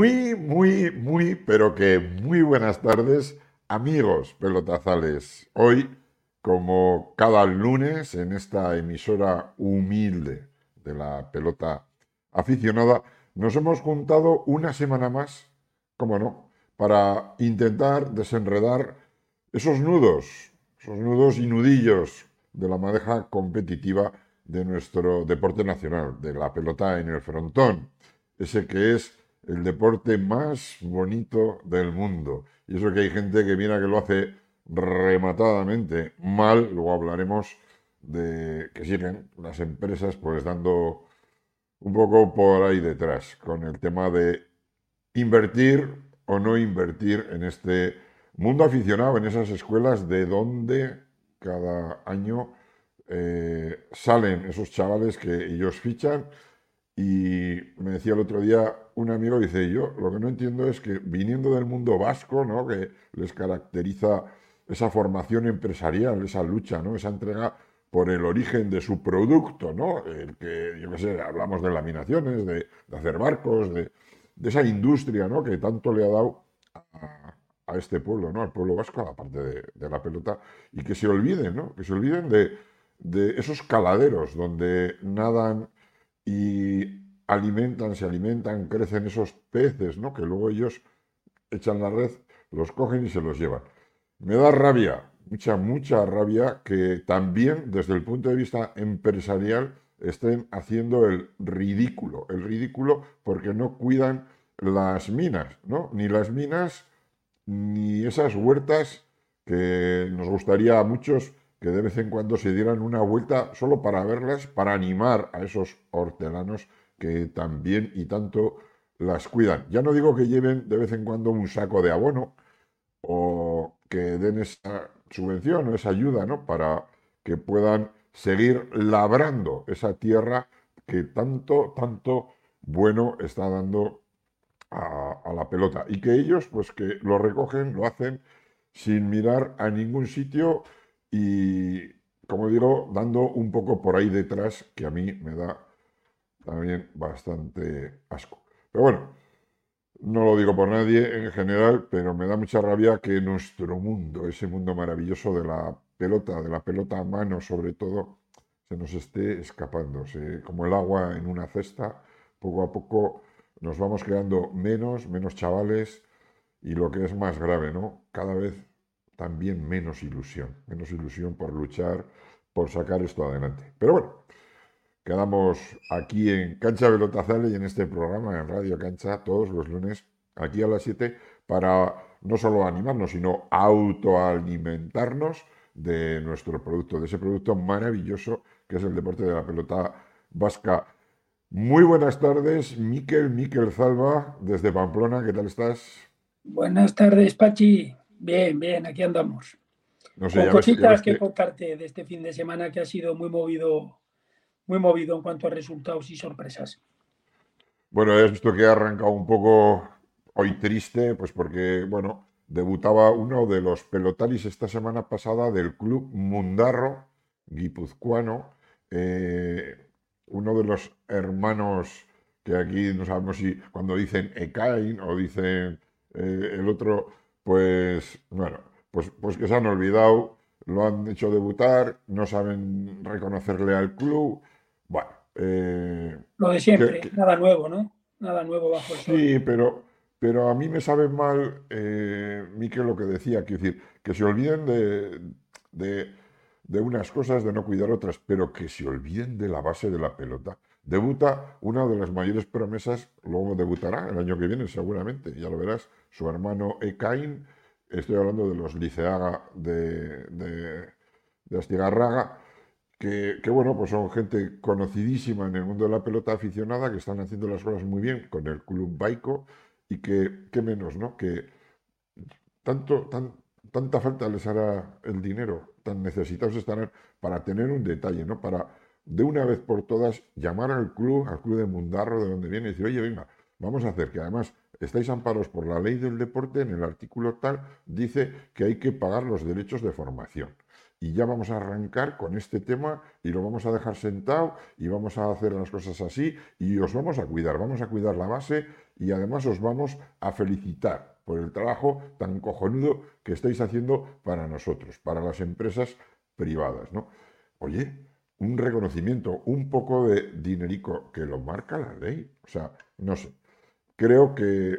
Muy, pero que muy buenas tardes, amigos pelotazales. Hoy, como cada lunes, en esta emisora humilde de la pelota aficionada, nos hemos juntado una semana más, como no, para intentar desenredar esos nudos, esos nudos y nudillos de la madeja competitiva de nuestro deporte nacional, de la pelota en el frontón, ese que es el deporte más bonito del mundo. Y eso que hay gente que mira que lo hace rematadamente mal, luego hablaremos de que siguen las empresas pues dando un poco por ahí detrás con el tema de invertir o no invertir en este mundo aficionado, en esas escuelas de donde cada año eh, salen esos chavales que ellos fichan y me decía el otro día un amigo, dice, yo lo que no entiendo es que viniendo del mundo vasco, ¿no? que les caracteriza esa formación empresarial, esa lucha, ¿no? esa entrega por el origen de su producto, ¿no? El que, yo qué sé, hablamos de laminaciones, de, hacer barcos, de, esa industria, ¿no? Que tanto le ha dado a, este pueblo, ¿no? Al pueblo vasco, a la parte de, la pelota, y que se olviden, ¿no? Que se olviden de, de esos caladeros donde nadan y alimentan, se alimentan, crecen esos peces, ¿no? Que luego ellos echan la red, los cogen y se los llevan. Me da rabia, mucha, mucha rabia que también desde el punto de vista empresarial estén haciendo el ridículo, el ridículo porque no cuidan las minas, ¿no? Ni las minas ni esas huertas que nos gustaría a muchos que de vez en cuando se dieran una vuelta solo para verlas, para animar a esos hortelanos que también y tanto las cuidan. Ya no digo que lleven de vez en cuando un saco de abono o que den esa subvención o esa ayuda, ¿no? Para que puedan seguir labrando esa tierra que tanto, tanto bueno está dando a, a, la pelota. Y que ellos, pues que lo recogen, lo hacen sin mirar a ningún sitio y, como digo, dando un poco por ahí detrás, que a mí me da también bastante asco. Pero bueno, no lo digo por nadie en general, pero me da mucha rabia que nuestro mundo, ese mundo maravilloso de la pelota, de la pelota a mano sobre todo, se nos esté escapando. como el agua en una cesta, poco a poco nos vamos quedando menos, menos chavales y lo que es más grave, ¿no? Cada vez también menos ilusión, menos ilusión por luchar, por sacar esto adelante. Pero bueno, quedamos aquí en Cancha Velotazale y en este programa en Radio Cancha todos los lunes, aquí a las 7, para no solo animarnos, sino autoalimentarnos de nuestro producto, de ese producto maravilloso que es el deporte de la pelota vasca. Muy buenas tardes, Miquel, Miquel Zalba, desde Pamplona, ¿qué tal estás? Buenas tardes, Pachi. Bien, bien, aquí andamos. No Con cositas que, contarte de este fin de semana que ha sido muy movido, muy movido en cuanto a resultados y sorpresas. Bueno, has visto que ha arrancado un poco hoy triste, pues porque, bueno, debutaba uno de los pelotaris esta semana pasada del club Mundarro guipuzcoano, eh, uno de los hermanos que aquí no sabemos si cuando dicen Ekain o dicen eh, el otro pues bueno, pues, pues que se han olvidado, lo han hecho debutar, no saben reconocerle al club. Bueno. Eh, lo de siempre, nada nuevo, ¿no? Nada nuevo bajo el sol. Sí, pero, pero a mí me sabe mal, eh, Miquel, lo que decía, quiero decir, que se olviden de, de, de unas cosas, de no cuidar otras, pero que se olviden de la base de la pelota. Debuta una de las mayores promesas, luego debutará el año que viene seguramente, ya lo verás, su hermano Ekain, estoy hablando de los Liceaga de, de, Astigarraga, que, bueno, pues son gente conocidísima en el mundo de la pelota aficionada, que están haciendo las cosas muy bien con el club Baico y que, qué menos, ¿no? Que tanto, tan, tanta falta les hará el dinero, tan necesitados estarán para tener un detalle, ¿no? Para de una vez por todas llamar al club, al club de Mundarro, de donde viene, y decir, oye, venga, vamos a hacer que además estáis amparos por la ley del deporte, en el artículo tal dice que hay que pagar los derechos de formación, y ya vamos a arrancar con este tema y lo vamos a dejar sentado y vamos a hacer las cosas así y os vamos a cuidar, vamos a cuidar la base y además os vamos a felicitar por el trabajo tan cojonudo que estáis haciendo para nosotros, para las empresas privadas, ¿no? Oye, un reconocimiento, un poco de dinerico que lo marca la ley. O sea, no sé. Creo que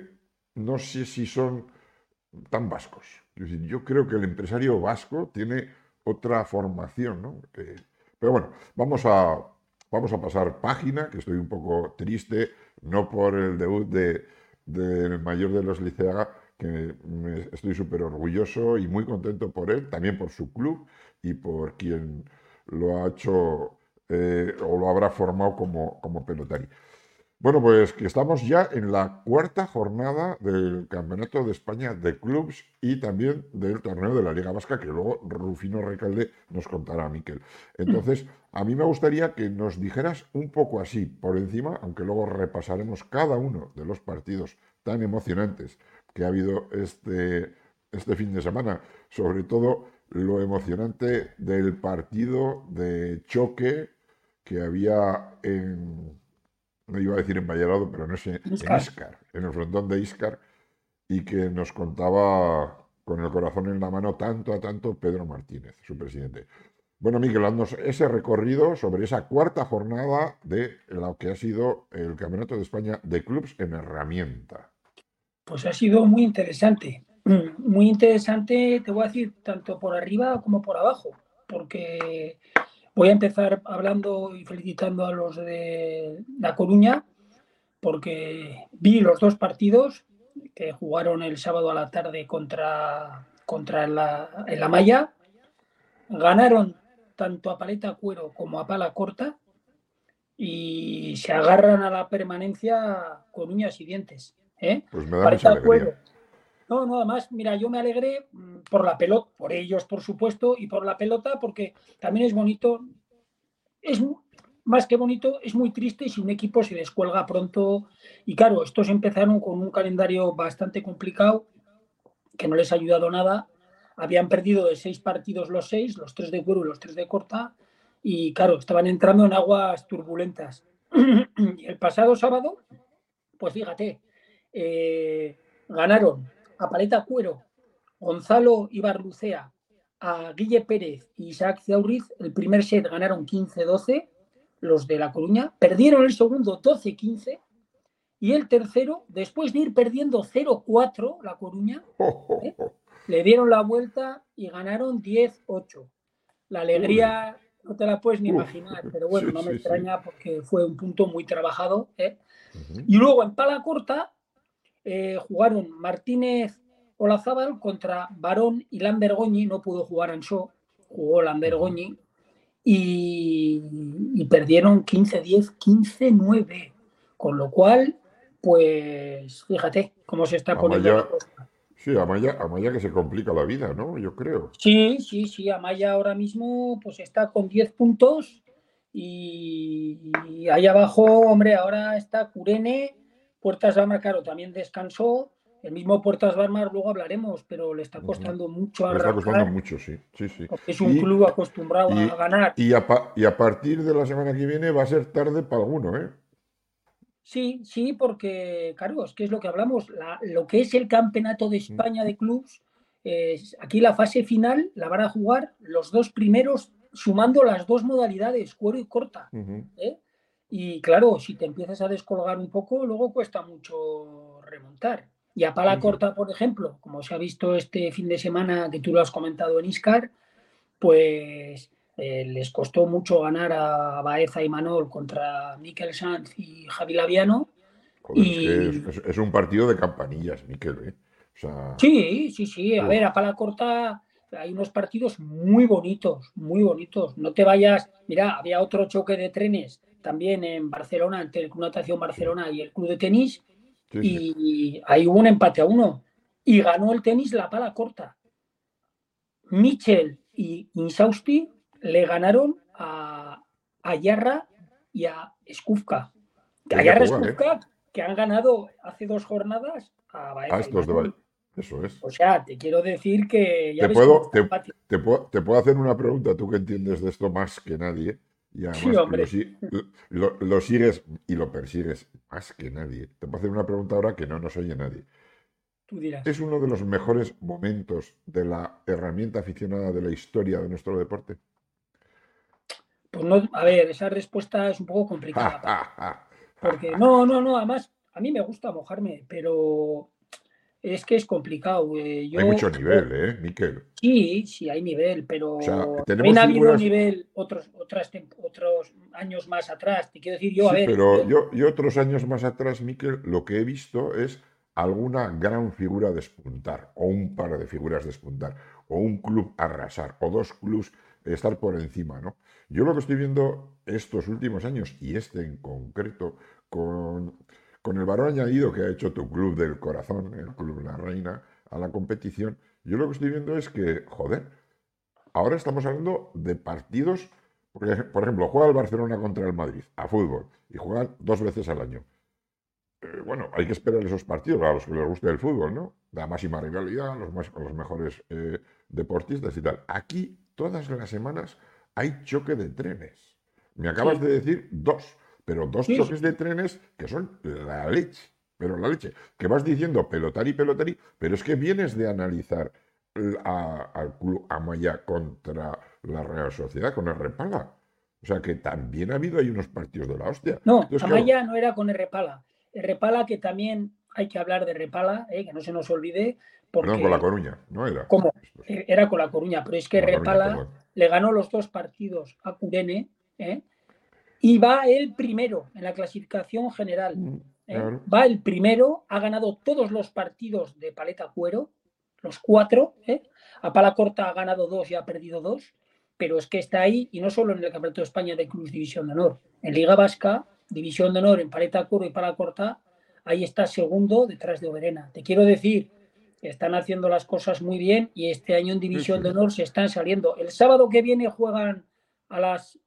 no sé si son tan vascos. Yo creo que el empresario vasco tiene otra formación, ¿no? pero bueno, vamos a, vamos a pasar página, que estoy un poco triste, no por el debut del de, mayor de los Liceaga, que estoy súper orgulloso y muy contento por él, también por su club y por quien lo ha hecho eh, o lo habrá formado como, como pelotari. Bueno, pues que estamos ya en la cuarta jornada del Campeonato de España de Clubs y también del torneo de la Liga Vasca, que luego Rufino Recalde nos contará, Miquel. Entonces, a mí me gustaría que nos dijeras un poco así, por encima, aunque luego repasaremos cada uno de los partidos tan emocionantes que ha habido este, este fin de semana, sobre todo lo emocionante del partido de choque que había en no iba a decir en Valladolid, pero no sé, en Iscar, en el frontón de Iscar, y que nos contaba con el corazón en la mano tanto a tanto Pedro Martínez, su presidente. Bueno, Miguel, haznos ese recorrido sobre esa cuarta jornada de lo que ha sido el Campeonato de España de Clubs en herramienta. Pues ha sido muy interesante. Muy interesante, te voy a decir, tanto por arriba como por abajo, porque Voy a empezar hablando y felicitando a los de La Coruña porque vi los dos partidos que jugaron el sábado a la tarde contra, contra la, en la Maya. Ganaron tanto a paleta cuero como a pala corta y se agarran a la permanencia con uñas y dientes. ¿eh? Pues me da mucha cuero, no, nada más, mira, yo me alegré mm, por la pelota, por ellos, por supuesto, y por la pelota, porque también es bonito, es más que bonito, es muy triste si un equipo se descuelga pronto. Y claro, estos empezaron con un calendario bastante complicado, que no les ha ayudado nada. Habían perdido de seis partidos los seis, los tres de cuero y los tres de corta, y claro, estaban entrando en aguas turbulentas. y el pasado sábado, pues fíjate, eh, ganaron a Paleta Cuero, Gonzalo Ibarlucea, a Guille Pérez y Isaac Zauriz, el primer set ganaron 15-12, los de La Coruña, perdieron el segundo 12-15 y el tercero, después de ir perdiendo 0-4 La Coruña, ¿eh? le dieron la vuelta y ganaron 10-8. La alegría no te la puedes ni imaginar, pero bueno, no me extraña porque fue un punto muy trabajado. ¿eh? Y luego en pala corta eh, jugaron Martínez Olazábal contra Barón y Lambergoñi, no pudo jugar en show, jugó Lambergoñi y, y perdieron 15-10, 15-9, con lo cual, pues fíjate cómo se está poniendo. Sí, Amaya, Amaya que se complica la vida, ¿no? Yo creo. Sí, sí, sí, Amaya ahora mismo pues está con 10 puntos y, y ahí abajo, hombre, ahora está Curene Puertas Barmar, claro, también descansó. El mismo Puertas Barmar, luego hablaremos, pero le está costando mucho a Le está costando mucho, sí. sí, sí. es un club acostumbrado a ganar. Y a, y a, partir de la semana que viene va a ser tarde para alguno, ¿eh? Sí, sí, porque, claro, es que es lo que hablamos. lo que es el campeonato de España de clubs, aquí la fase final la van a jugar los dos primeros, sumando las dos modalidades, cuero y corta. ¿eh? Y claro, si te empiezas a descolgar un poco, luego cuesta mucho remontar. Y a pala corta, por ejemplo, como se ha visto este fin de semana que tú lo has comentado en Iscar, pues eh, les costó mucho ganar a Baeza y Manol contra Miquel Sanz y Javi Laviano. y... es, un partido de campanillas, Miquel. ¿eh? Sí, sí, sí. A ver, a pala corta hay unos partidos muy bonitos, muy bonitos. No te vayas. Mira, había otro choque de trenes también en Barcelona, entre el Club Natación Barcelona y el Club de Tenis, y ahí hubo un empate a uno. Y ganó el tenis la pala corta. Michel y Insausti le ganaron a, a Yarra y a Skufka. A Yarra Skufka, que han ganado hace dos jornadas a estos de Eso es. O sea, te quiero decir que... Ya te, puedo, te, te, puedo, te, puedo, hacer una pregunta, tú que entiendes de esto más que nadie, y además sí, lo, lo, sigues y lo persigues más que nadie. Te puedo hacer una pregunta ahora que no nos oye nadie. Tú dirás. ¿Es uno de los mejores momentos de la herramienta aficionada de la historia de nuestro deporte? Pues no, a ver, esa respuesta es un poco complicada. porque no, no, no, además a mí me gusta mojarme, pero es que es complicado. Eh, hay mucho nivel, ¿eh, Miquel? Sí, sí, hay nivel, pero también ha habido nivel otros, otras, otros años más atrás. Te quiero decir yo, a ver. Pero yo, yo, otros años más atrás, Miquel, lo que he visto es alguna gran figura despuntar, o un par de figuras despuntar, o un club arrasar, o dos clubs estar por encima, ¿no? Yo lo que estoy viendo estos últimos años, y este en concreto, con con el valor añadido que ha hecho tu club del corazón, el Club La Reina, a la competición, yo lo que estoy viendo es que, joder, ahora estamos hablando de partidos, porque, por ejemplo, juega el Barcelona contra el Madrid a fútbol y juegan dos veces al año. Eh, bueno, hay que esperar esos partidos a los que les guste el fútbol, ¿no? La máxima rivalidad, los, más, los mejores eh, deportistas y tal. Aquí, todas las semanas, hay choque de trenes. Me acabas de decir dos pero dos choques de trenes que son la leche, pero la leche, que vas diciendo pelotari, pelotari, pero es que vienes de analizar al club Amaya contra la Real Sociedad, con el Repala. O sea que también ha habido ahí unos partidos de la hostia. No, Amaya no era con el Repala. El Repala que también hay que hablar de Repala, eh, que no se nos olvide. Porque, Perdón, con La Coruña, ¿no era? ¿Cómo? Eh, era con La Coruña, pero es que Repala le ganó los dos partidos a Curene, ¿eh? Y va el primero en la clasificación general. Mm, ¿eh? Va el primero, ha ganado todos los partidos de paleta cuero, los cuatro. ¿eh? A pala corta ha ganado dos y ha perdido dos, pero es que está ahí y no solo en el Campeonato de España de Cruz División de Honor. En Liga Vasca, División de Honor en paleta cuero y pala corta, ahí está segundo detrás de Oberena. Te quiero decir, están haciendo las cosas muy bien y este año en División de Honor se están saliendo. El sábado que viene juegan a las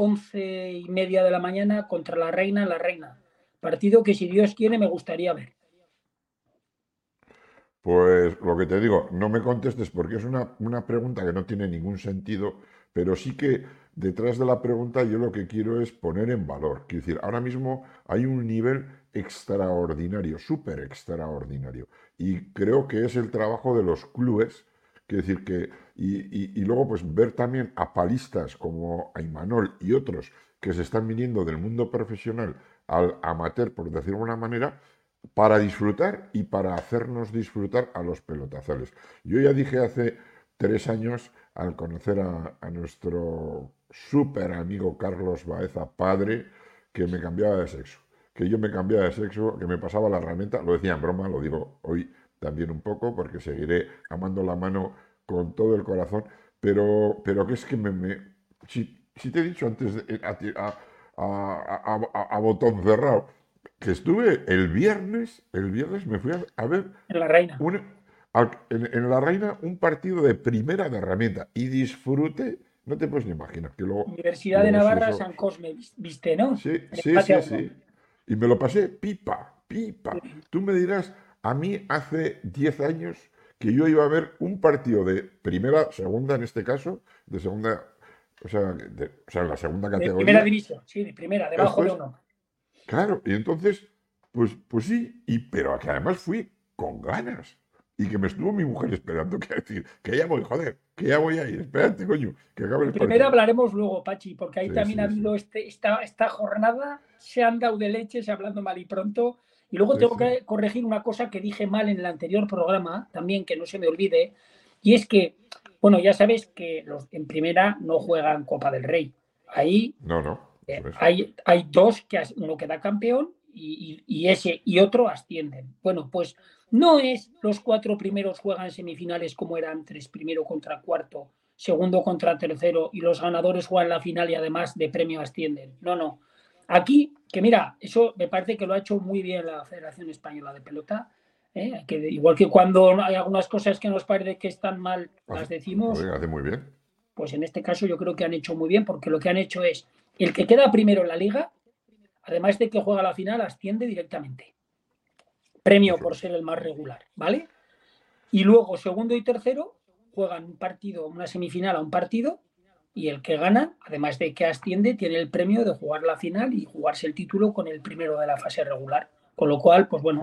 once y media de la mañana contra la Reina, la Reina. Partido que si Dios quiere me gustaría ver. Pues lo que te digo, no me contestes porque es una, una, pregunta que no tiene ningún sentido, pero sí que detrás de la pregunta yo lo que quiero es poner en valor. Quiero decir, ahora mismo hay un nivel extraordinario, súper extraordinario, y creo que es el trabajo de los clubes Quiero decir que, y, luego pues ver también a palistas como Aymanol y otros que se están viniendo del mundo profesional al amateur, por decirlo de alguna manera, para disfrutar y para hacernos disfrutar a los pelotazales. Yo ya dije hace tres años, al conocer a, a nuestro súper amigo Carlos Baeza, padre, que me cambiaba de sexo. Que yo me cambiaba de sexo, que me pasaba la herramienta, lo decía en broma, lo digo hoy también un poco, porque seguiré amando la mano con todo el corazón, pero, pero que es que me... si, te he dicho antes a, a, botón cerrado, que estuve el viernes, el viernes me fui a, ver... En la Reina. en, la Reina un partido de primera de herramienta y disfrute, no te puedes ni imaginar. Que luego, Universidad de Navarra, San Cosme, viste, ¿no? Sí, sí, sí, sí. Y me lo pasé pipa, pipa. Tú me dirás, a mí hace 10 años que yo iba a ver un partido de primera, segunda en este caso, de segunda, o sea, de, o sea la segunda categoría. De primera división, sí, de primera, debajo de uno. Claro, y entonces, pues, pues sí, y, pero que además fui con ganas. Y que me estuvo mi mujer esperando, que decir, que ya voy, joder, que ya voy a ir, espérate, coño, que acabe el Primero hablaremos luego, Pachi, porque ahí también ha habido este, esta, esta jornada, se han dado de leche, se hablando mal y pronto, y luego tengo que corregir una cosa que dije mal en el anterior programa, también que no se me olvide, y es que, bueno, ya sabes que los en primera no juegan Copa del Rey. Ahí no, no, eh, hay, hay dos, que uno queda campeón y, y, ese y otro ascienden. Bueno, pues no es los cuatro primeros juegan semifinales como eran tres, primero contra cuarto, segundo contra tercero y los ganadores juegan la final y además de premio ascienden. No, no. Aquí, que mira, eso me parece que lo ha hecho muy bien la Federación Española de Pelota. ¿eh? Que igual que cuando hay algunas cosas que nos parece que están mal, las decimos. hace muy bien. Pues en este caso yo creo que han hecho muy bien, porque lo que han hecho es el que queda primero en la liga, además de que juega la final, asciende directamente. Premio por ser el más regular, ¿vale? Y luego, segundo y tercero, juegan un partido, una semifinal a un partido, y el que gana, además de que asciende, tiene el premio de jugar la final y jugarse el título con el primero de la fase regular. Con lo cual, pues bueno,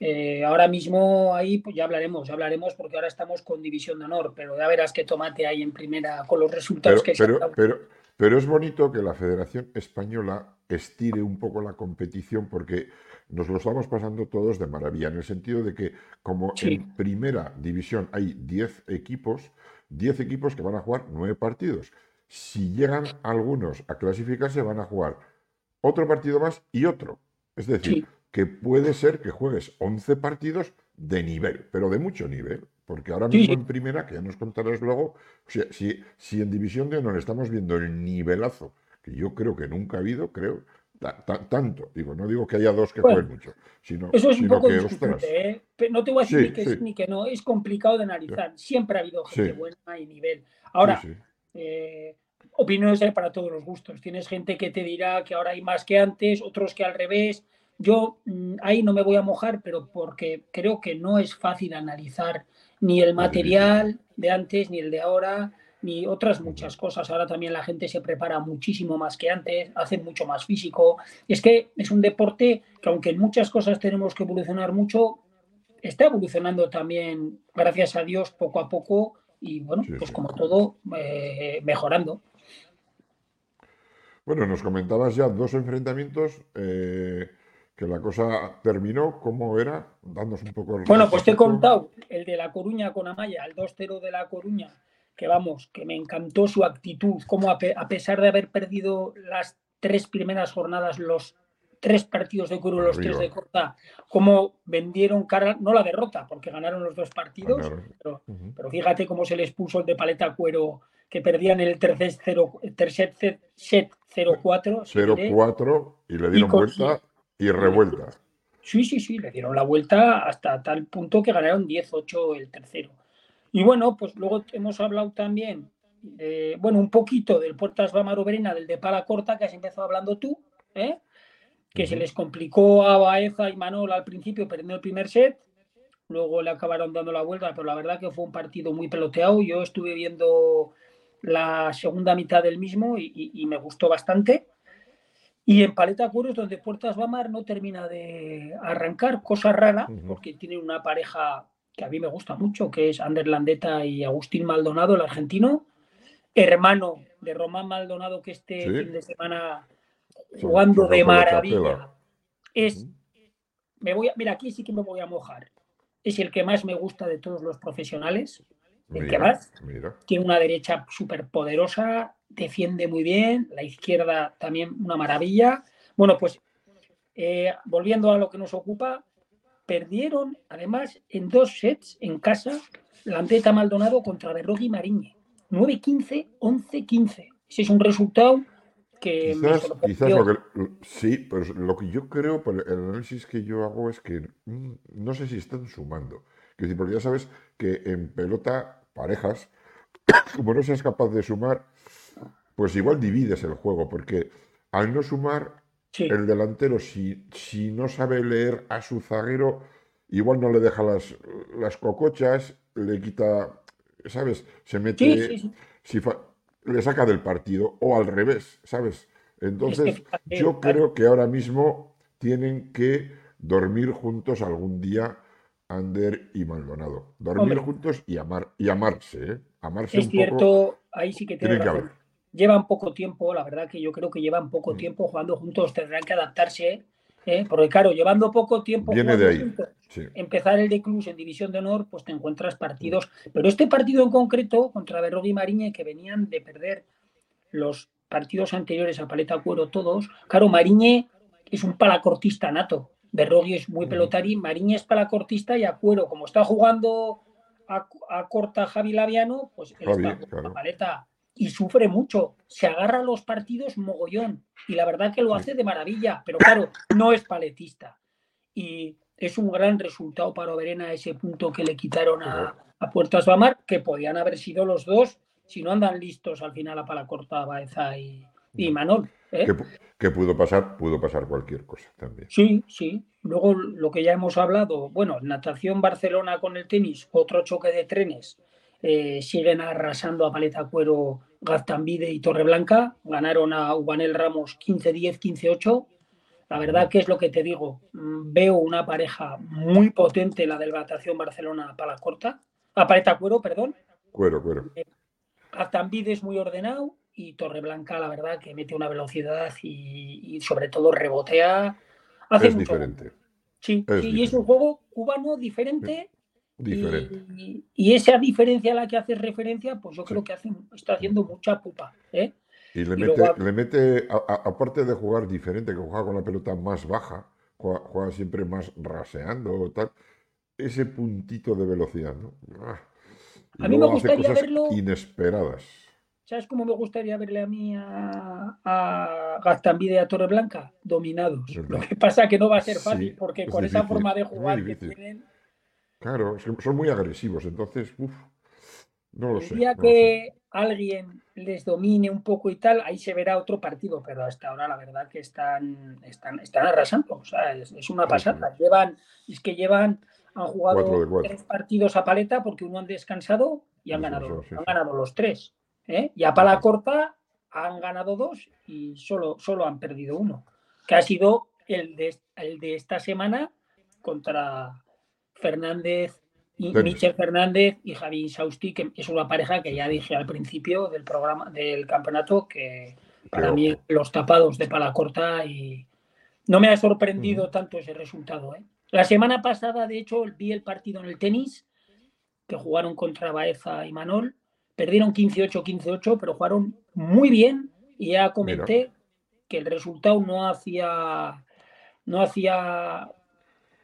eh, ahora mismo ahí pues ya hablaremos, ya hablaremos porque ahora estamos con división de honor, pero ya verás qué tomate hay en primera con los resultados que pero, se pero, pero es bonito que la Federación Española estire un poco la competición porque nos lo estamos pasando todos de maravilla, en el sentido de que como en primera división hay 10 equipos, 10 equipos que van a jugar 9 partidos. Si llegan algunos a clasificarse, van a jugar otro partido más y otro. Es decir, que puede ser que juegues 11 partidos de nivel, pero de mucho nivel, porque ahora mismo en primera, que ya nos contarás luego, si, si en División de Honor estamos viendo el nivelazo, que yo creo que nunca ha habido, creo, tanto, digo, no digo que haya dos que jueguen mucho, sino, eso es un poco que, ¿eh? No te voy a decir ni, que sí. ni que no, es complicado de analizar, siempre ha habido gente buena y nivel. Ahora, eh, opiniones hay para todos los gustos, tienes gente que te dirá que ahora hay más que antes, otros que al revés, yo mm, ahí no me voy a mojar, pero porque creo que no es fácil analizar ni el material de antes ni el de ahora, ni otras muchas cosas. Ahora también la gente se prepara muchísimo más que antes, hace mucho más físico. Es que es un deporte que aunque en muchas cosas tenemos que evolucionar mucho, está evolucionando también, gracias a Dios, poco a poco y bueno, pues como todo, eh, mejorando. Bueno, nos comentabas ya dos enfrentamientos. Eh, que la cosa terminó, ¿cómo era? Dándonos un poco el Bueno, pues te he contado el de La Coruña con Amaya, el 2-0 de La Coruña, que vamos, que me encantó su actitud, como a, pesar de haber perdido las tres primeras jornadas, los tres partidos de Curu, los tres de Corta, cómo vendieron cara, no la derrota, porque ganaron los dos partidos, pero, fíjate cómo se les puso el de paleta cuero, que perdían el tercer, set 0-4. 0-4 y le dieron vuelta y revuelta. Sí, sí, sí, le dieron la vuelta hasta tal punto que ganaron 10-8 el tercero. Y bueno, pues luego hemos hablado también, de, bueno, un poquito del Puertas Bamaro Verena, del de Pala Corta, que has empezado hablando tú, ¿eh? que se les complicó a Baeza y Manol al principio perdiendo el primer set, luego le acabaron dando la vuelta, pero la verdad que fue un partido muy peloteado. Yo estuve viendo la segunda mitad del mismo y me gustó bastante. Y en Paleta Curos, donde Puertas Bamar no termina de arrancar, cosa rara, porque tiene una pareja que a mí me gusta mucho, que es Ander Landeta y Agustín Maldonado, el argentino, hermano de Román Maldonado, que este fin de semana jugando de maravilla. Es, me voy a, mira, aquí sí que me voy a mojar. Es el que más me gusta de todos los profesionales. El que más. Tiene una derecha súper poderosa, defiende muy bien, la izquierda también una maravilla. Bueno, pues eh, volviendo a lo que nos ocupa, perdieron además en dos sets en casa la Landeta Maldonado contra Berrogui Mariñe. 9-15, 11-15. Ese es un resultado que... Quizás, lo que... Sí, pero lo que yo creo, por el análisis que yo hago es que mm, no sé si están sumando. Porque ya sabes que en pelota, parejas, como no seas capaz de sumar, pues igual divides el juego, porque al no sumar, el delantero, si, si no sabe leer a su zaguero, igual no le deja las, las cocochas, le quita, ¿sabes? Se mete, si le saca del partido, o al revés, ¿sabes? Entonces, yo creo que ahora mismo tienen que dormir juntos algún día Ander y Maldonado. Dormir juntos y amar y amarse, ¿eh? Amarse es cierto, ahí sí que tiene, razón llevan poco tiempo, la verdad que yo creo que llevan poco mm. tiempo jugando juntos, tendrán que adaptarse, ¿eh? porque claro, llevando poco tiempo Juntos, empezar el de Club en División de Honor, pues te encuentras partidos, mm. pero este partido en concreto contra Berrogui y Mariñe, que venían de perder los partidos anteriores a Paleta Cuero todos, claro, Mariñe es un palacortista nato, Berrogui es muy mm. pelotari, Mariñe es palacortista y a Cuero, como está jugando a, corta Javi Laviano, pues él está paleta y sufre mucho, se agarra a los partidos mogollón y la verdad que lo hace de maravilla, pero claro, no es paletista. Y es un gran resultado para Verena ese punto que le quitaron a, Puertas Bamar, que podían haber sido los dos si no andan listos al final a Palacorta, Baeza y, y Manol. ¿eh? Que, pudo pasar, pudo pasar cualquier cosa también. Sí, sí. Luego lo que ya hemos hablado, bueno, natación Barcelona con el tenis, otro choque de trenes. Eh, siguen arrasando a Paleta Cuero, Gaztambide y Torreblanca. Ganaron a Ubanel Ramos 15-10, 15-8. La verdad que es lo que te digo. Mm, veo una pareja muy potente, la del natación Barcelona para la corta. A Paleta Cuero, perdón. Cuero, cuero. Eh, Gaztambide es muy ordenado y Torreblanca, la verdad, que mete una velocidad y, sobre todo rebotea. Hace es diferente. Sí, y es un juego cubano diferente. Diferente. Y, esa diferencia a la que haces referencia, pues yo creo que hace, está haciendo mucha pupa. ¿eh? Y le mete, le mete aparte de jugar diferente, que juega con la pelota más baja, juega, siempre más raseando tal, ese puntito de velocidad, ¿no? Ah. a mí me gustaría verlo. Inesperadas. ¿Sabes cómo me gustaría verle a mí a, a Gastambide y a Torreblanca? Dominados. Lo que pasa es que no va a ser fácil, porque con esa forma de jugar que tienen. Claro, son muy agresivos, entonces, uff, no lo sé. El día que alguien les domine un poco y tal, ahí se verá otro partido, pero hasta ahora la verdad que están, están, están arrasando, o sea, es, una pasada. Llevan, es que llevan, han jugado tres partidos a paleta porque uno han descansado y han ganado, han ganado los tres. ¿eh? Y a pala corta han ganado dos y solo, solo han perdido uno, que ha sido el de, el de esta semana contra Fernández, y Michel Fernández y Javi Sausti, que es una pareja que ya dije al principio del programa del campeonato que para mí los tapados de pala corta y no me ha sorprendido tanto ese resultado. ¿eh? La semana pasada, de hecho, vi el partido en el tenis que jugaron contra Baeza y Manol Perdieron 15-8, 15-8, pero jugaron muy bien y ya comenté que el resultado no hacía, no hacía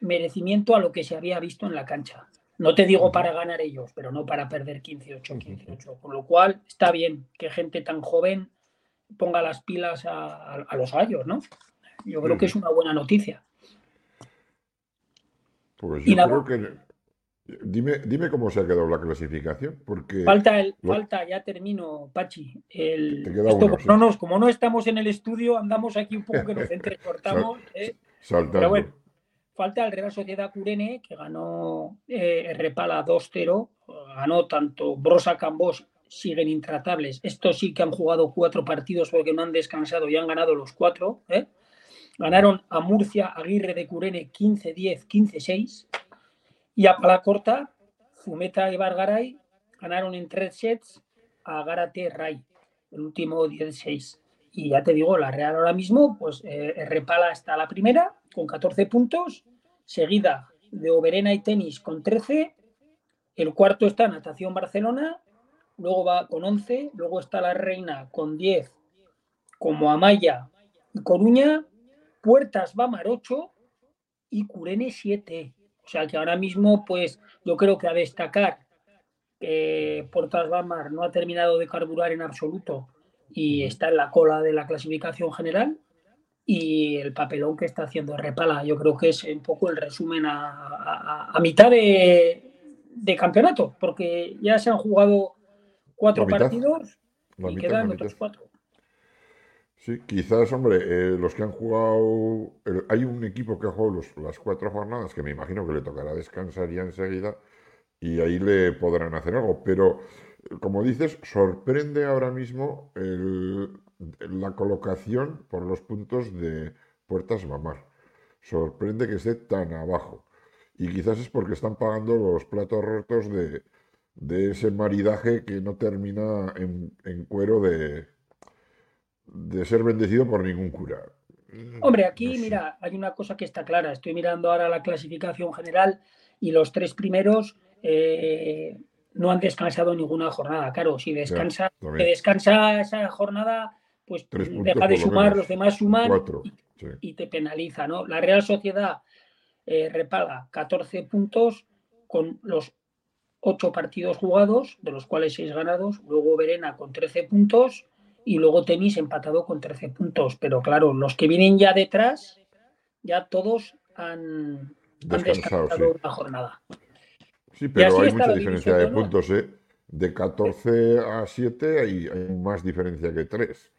merecimiento a lo que se había visto en la cancha. No te digo para ganar ellos, pero no para perder 15-8, 15-8. Con lo cual está bien que gente tan joven ponga las pilas a, los gallos, ¿no? Yo creo que es una buena noticia. Pues yo creo que Dime, dime cómo se ha quedado la clasificación, porque... Falta, el, falta ya termino, Pachi. El, no nos, como no estamos en el estudio, andamos aquí un poco que nos entrecortamos. ¿eh? Pero bueno, falta el Real Sociedad Curene, que ganó eh, Repala 2-0, ganó tanto Brosa Cambos, siguen intratables. Estos sí que han jugado cuatro partidos porque no han descansado y han ganado los cuatro. ¿eh? Ganaron a Murcia, Aguirre de Curene 15-10, 15-6. Y a pala corta, Fumeta y Bargaray ganaron en tres sets a Garate Ray, el último 16. Y ya te digo, la Real ahora mismo, pues eh, Repala está la primera con 14 puntos, seguida de Oberena y Tenis con 13, el cuarto está Natación Barcelona, luego va con 11, luego está la Reina con 10, como Amaya y Coruña, Puertas va Mar 8 y Curene 7. O sea que ahora mismo, pues yo creo que a destacar que Portas Bamar no ha terminado de carburar en absoluto y está en la cola de la clasificación general y el papelón que está haciendo Repala. Yo creo que es un poco el resumen a, mitad de, campeonato, porque ya se han jugado cuatro partidos y quedan otros cuatro. Sí, quizás, hombre, eh, los que han jugado. hay un equipo que ha jugado las cuatro jornadas que me imagino que le tocará descansar ya enseguida y ahí le podrán hacer algo. Pero, como dices, sorprende ahora mismo la colocación por los puntos de Puertas Mamar. Sorprende que esté tan abajo. Y quizás es porque están pagando los platos rotos de, ese maridaje que no termina en cuero de, de ser bendecido por ningún cura. Hombre, aquí, mira, hay una cosa que está clara. Estoy mirando ahora la clasificación general y los tres primeros eh, no han descansado ninguna jornada. Claro, si descansa, descansa esa jornada, pues deja de sumar, los demás suman y, te penaliza, ¿no? La Real Sociedad eh, repaga 14 puntos con los ocho partidos jugados, de los cuales seis ganados. Luego Verena con 13 puntos y luego tenis empatado con 13 puntos. Pero claro, los que vienen ya detrás, ya todos han, descansado una jornada. Sí, pero hay mucha diferencia de puntos, ¿eh? De 14 a 7 hay, hay, más diferencia que 3.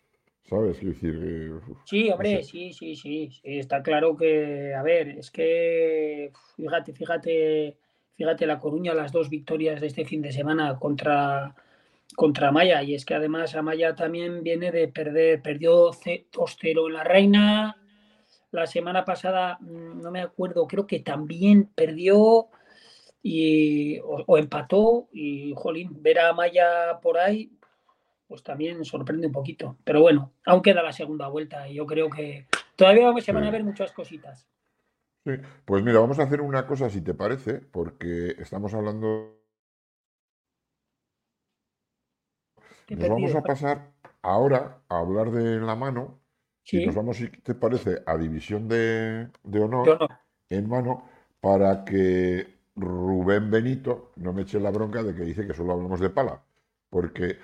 ¿Sabes? Quiero decir, eh, Sí, no hombre, sé. sí, sí, sí, sí, está claro que, a ver, es que, fíjate, fíjate, fíjate La Coruña, las dos victorias de este fin de semana contra, contra Amaya, y es que además Amaya también viene de perder, perdió ce- 2-0 en la Reina, la semana pasada, mm, no me acuerdo, creo que también perdió y, o, o empató, y, jolín, ver a Amaya por ahí, pues también sorprende un poquito. Pero bueno, aún queda la segunda vuelta y yo creo que todavía se van a Sí, ver muchas cositas. sí. Pues mira, vamos a hacer una cosa, si te parece, porque estamos hablando, nos vamos a pasar ahora a hablar de la mano y nos Sí, vamos, si te parece, a división de, de honor no. en mano para que Rubén Benito no me eche la bronca de que dice que solo hablamos de pala, porque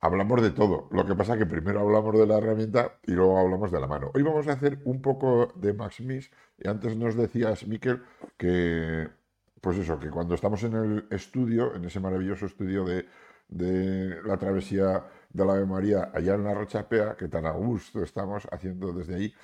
hablamos de todo. Lo que pasa es que primero hablamos de la herramienta y luego hablamos de la mano. Hoy vamos a hacer un poco de Max Miss y antes nos decías, Miquel, que pues eso, que cuando estamos en el estudio, en ese maravilloso estudio de, de la travesía de la Ave María allá en la Rochapea, que tan a gusto estamos haciendo desde ahí,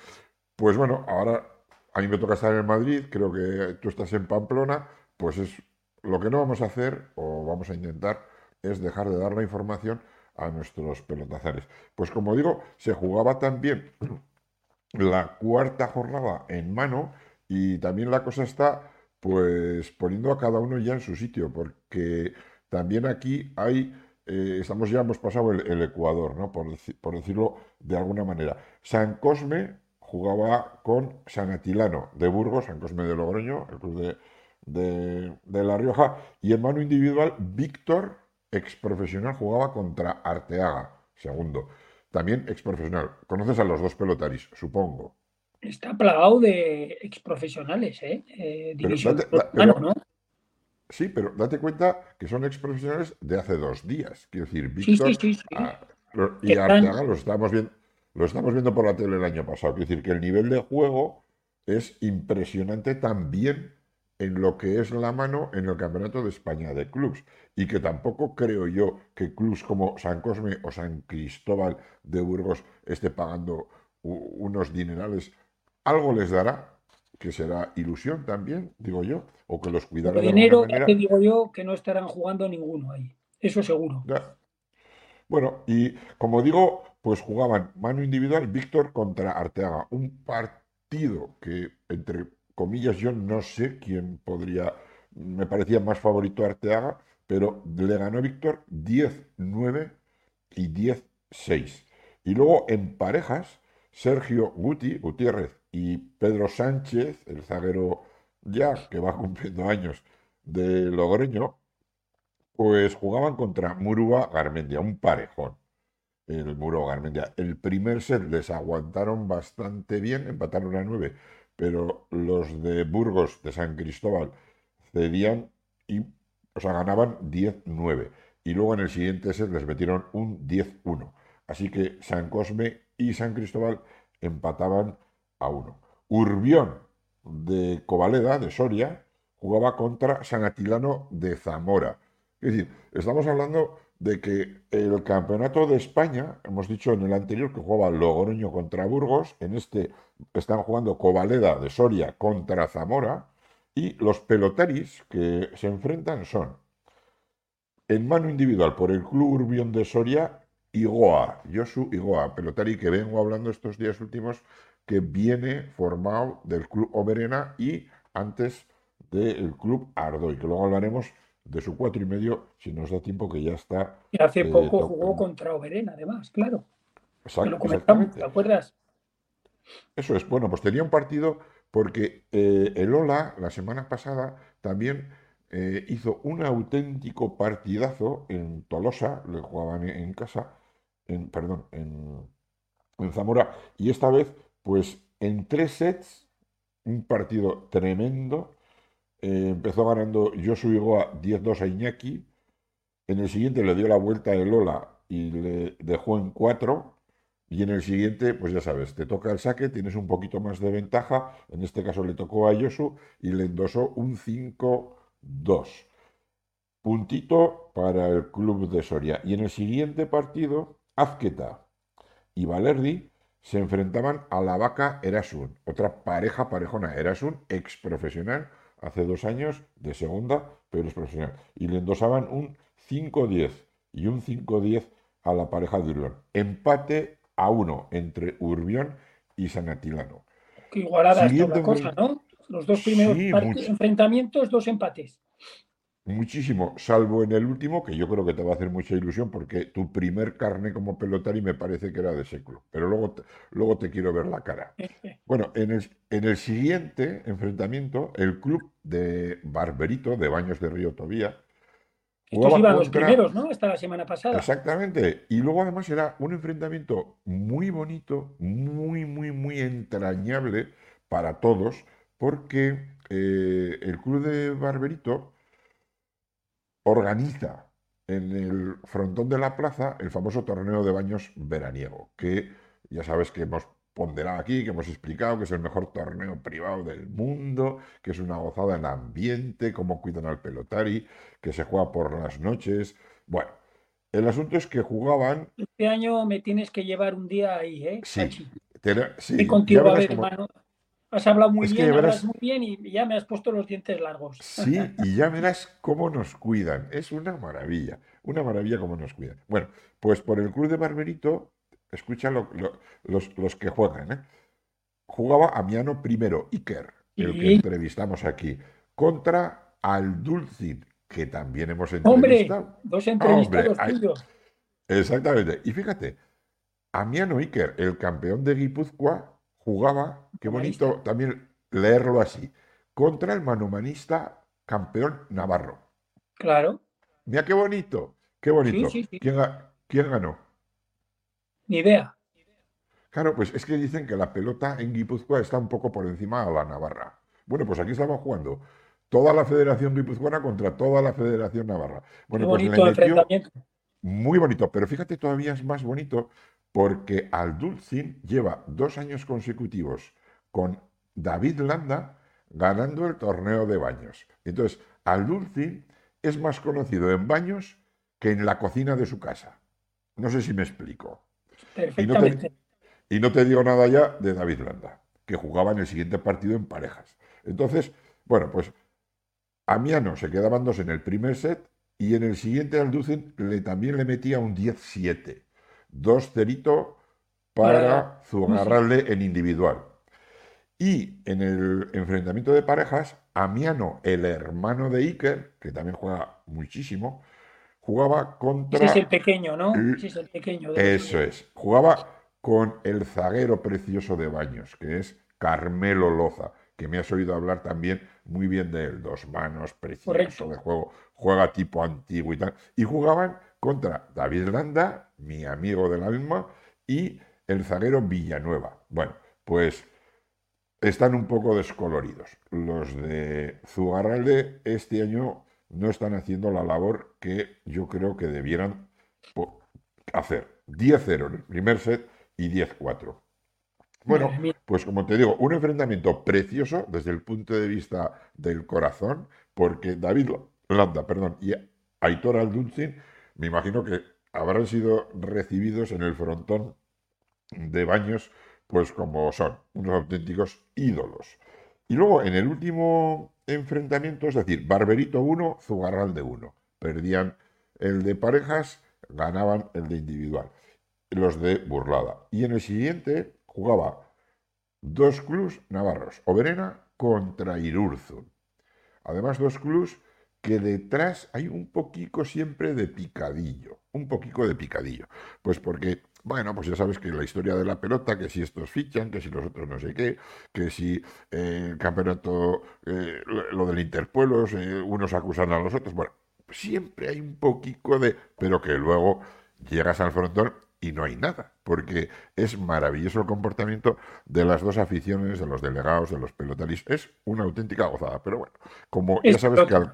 pues bueno, ahora a mí me toca estar en Madrid, creo que tú estás en Pamplona, pues es lo que no vamos a hacer, o vamos a intentar, es dejar de dar la información a nuestros pelotazares. Pues como digo, se jugaba también la cuarta jornada en mano y también la cosa está pues poniendo a cada uno ya en su sitio, porque también aquí hay, eh, estamos ya, hemos pasado el, Ecuador, ¿no? Por, por decirlo de alguna manera. San Cosme jugaba con San Atilano de Burgos, San Cosme de Logroño, el club de, de, de La Rioja, y en mano individual, Víctor, ex profesional, jugaba contra Arteaga, segundo. También ex profesional. Conoces a los dos pelotaris, supongo. Está plagado de exprofesionales, ¿eh? Eh, Pero date, da- ¿no? sí, pero date cuenta que son ex profesionales de hace dos días. Quiero decir, Sí, sí, Víctor sí, sí. lo- Que y Arteaga los estamos viendo, lo estamos viendo por la tele el año pasado. Quiero decir que el nivel de juego es impresionante también en lo que es la mano en el Campeonato de España de clubs. Y que tampoco creo yo que clubs como San Cosme o San Cristóbal de Burgos esté pagando unos dinerales. Algo les dará, que será ilusión también, digo yo, o que los cuidará de dinero, ya te manera. digo yo que no estarán jugando ninguno ahí. Eso seguro. Ya. Bueno, y como digo, pues jugaban mano individual Víctor contra Arteaga. Un partido que, entre comillas, yo no sé quién podría, me parecía más favorito Arteaga, pero le ganó Víctor 10-9 y 10-6. Y luego en parejas, Sergio Guti, Gutiérrez y Pedro Sánchez, el zaguero ya que va cumpliendo años de Logroño, pues jugaban contra Murúa Garmendia, un parejón. El Muro Garmendia. El primer set les aguantaron bastante bien, empataron a nueve, pero los de Burgos, de San Cristóbal, cedían y, o sea, ganaban 10-9. Y luego en el siguiente set les metieron un 10-1. Así que San Cosme y San Cristóbal empataban a uno. Urbión de Covaleda, de Soria, jugaba contra San Atilano de Zamora. Es decir, estamos hablando de que el campeonato de España, hemos dicho en el anterior que jugaba Logroño contra Burgos, en este están jugando Covaleda de Soria contra Zamora, y los pelotaris que se enfrentan son en mano individual por el Club Urbión de Soria, Igoa, Josu Igoa, pelotari que vengo hablando estos días últimos, que viene formado del Club Oberena y antes del Club Ardoy, que luego hablaremos de su cuatro y medio, si nos da tiempo, que ya está. Y hace eh, poco jugó contra Oberena, además, claro. Exact- lo comentamos, exactamente. ¿te acuerdas? Eso es, bueno, pues tenía un partido porque eh, el Ola la semana pasada también eh, hizo un auténtico partidazo en Tolosa, le jugaban en, en casa, en, perdón, en, Zamora, y esta vez, pues en tres sets, un partido tremendo, eh, empezó ganando Josu Igoa 10-2 a Iñaki, en el siguiente le dio la vuelta el Ola y le dejó en 4. Y en el siguiente, pues ya sabes, te toca el saque, tienes un poquito más de ventaja. En este caso le tocó a Josu y le endosó un 5-2. Puntito para el club de Soria. Y en el siguiente partido, Azqueta y Valerdi se enfrentaban a la vaca Erasun, otra pareja parejona. Erasun, ex profesional, hace dos años de segunda, pero es profesional. Y le endosaban un 5-10 y un 5-10 a la pareja de Urbión. Empate a uno entre Urbión y Sanatilano. Qué igualada está la cosa, ¿no? Los dos primeros enfrentamientos, dos empates. Muchísimo, salvo en el último, que yo creo que te va a hacer mucha ilusión, porque tu primer carne como pelotari me parece que era de século. Pero luego te, luego te quiero ver la cara. Bueno, en el, en el siguiente enfrentamiento, el club de Barberito, de Baños de Río Tobía, estos iban los primeros, ¿no? Hasta la semana pasada. Exactamente. Y luego además era un enfrentamiento muy bonito, muy, muy, muy entrañable para todos, porque eh, el club de Barberito organiza en el frontón de la plaza el famoso torneo de baños veraniego, que ya sabes que hemos ponderado aquí, que hemos explicado que es el mejor torneo privado del mundo, que es una gozada en ambiente, cómo cuidan al pelotari, que se juega por las noches. Bueno, el asunto es que jugaban. Este año me tienes que llevar un día ahí, ¿eh? Sí, sí. Y contigo, a ver, hermano. Has hablado muy bien, hablas muy bien y ya me has puesto los dientes largos. Sí, y ya verás cómo nos cuidan. Es una maravilla, una maravilla cómo nos cuidan. Bueno, pues por el Club de Barberito escucha los, que juegan. ¿eh? Jugaba Amiano primero, Iker, el que entrevistamos aquí, contra Aldulcin, que también hemos entrevistado. Hombre, dos entrevistados tuyos. Exactamente. Y fíjate, Amiano Iker, el campeón de Guipúzcoa, jugaba, qué bonito también leerlo así, contra el manumanista campeón navarro. Claro. Mira qué bonito, qué bonito. ¿Quién ganó? Ni idea. Claro, pues es que dicen que la pelota en Guipúzcoa está un poco por encima de la Navarra. Bueno, pues aquí estamos jugando toda la Federación Guipuzcoana contra toda la Federación Navarra. Bueno, pues enfrentamiento. Muy bonito, pero fíjate, todavía es más bonito porque Aldulcin lleva dos años consecutivos con David Landa ganando el torneo de baños. Entonces, Aldulcin es más conocido en baños que en la cocina de su casa. No sé si me explico. Perfectamente. Y no, te, digo nada ya de David Landa, que jugaba en el siguiente partido en parejas. Entonces, bueno, pues Amiano se quedaban dos en el primer set y en el siguiente Alducin le, también le metía un 10-7. Dos cerito para zugarrarle en individual. Y en el enfrentamiento de parejas, Amiano, el hermano de Iker, que también juega muchísimo, jugaba contra... Ese es el pequeño, ¿no? Ese es el pequeño. Eso es. Jugaba con el zaguero precioso de Baños, que es Carmelo Loza, que me has oído hablar también muy bien de él. Dos manos, precioso de juego, juega tipo antiguo y tal. Y jugaban contra David Landa, mi amigo del alma, y el zaguero Villanueva. Bueno, pues están un poco descoloridos. Los de Zugarralde este año no están haciendo la labor que yo creo que debieran hacer. 10-0 en el primer set y 10-4. Bueno, pues como te digo, un enfrentamiento precioso desde el punto de vista del corazón, porque David Landa, perdón, y Aitor Aldunzin, me imagino que habrán sido recibidos en el frontón de baños, pues como son, unos auténticos ídolos. Y luego en el último enfrentamiento, es decir, Barberito 1, Zugarralde 1. Perdían el de parejas, ganaban el de individual, los de burlada. Y en el siguiente jugaba dos clubs navarros, Oberena contra Irurzun. Además, dos clubs que detrás hay un poquito siempre de picadillo, un poquito de picadillo. Pues porque bueno, pues ya sabes que la historia de la pelota, que si estos fichan, que si los otros no sé qué, que si eh, el campeonato, eh, lo del interpueblos, eh, unos acusan a los otros. Bueno, siempre hay un poquito de... Pero que luego llegas al frontón y no hay nada, porque es maravilloso el comportamiento de las dos aficiones, de los delegados, de los pelotaris. Es una auténtica gozada. Pero bueno, como ya sabes que al,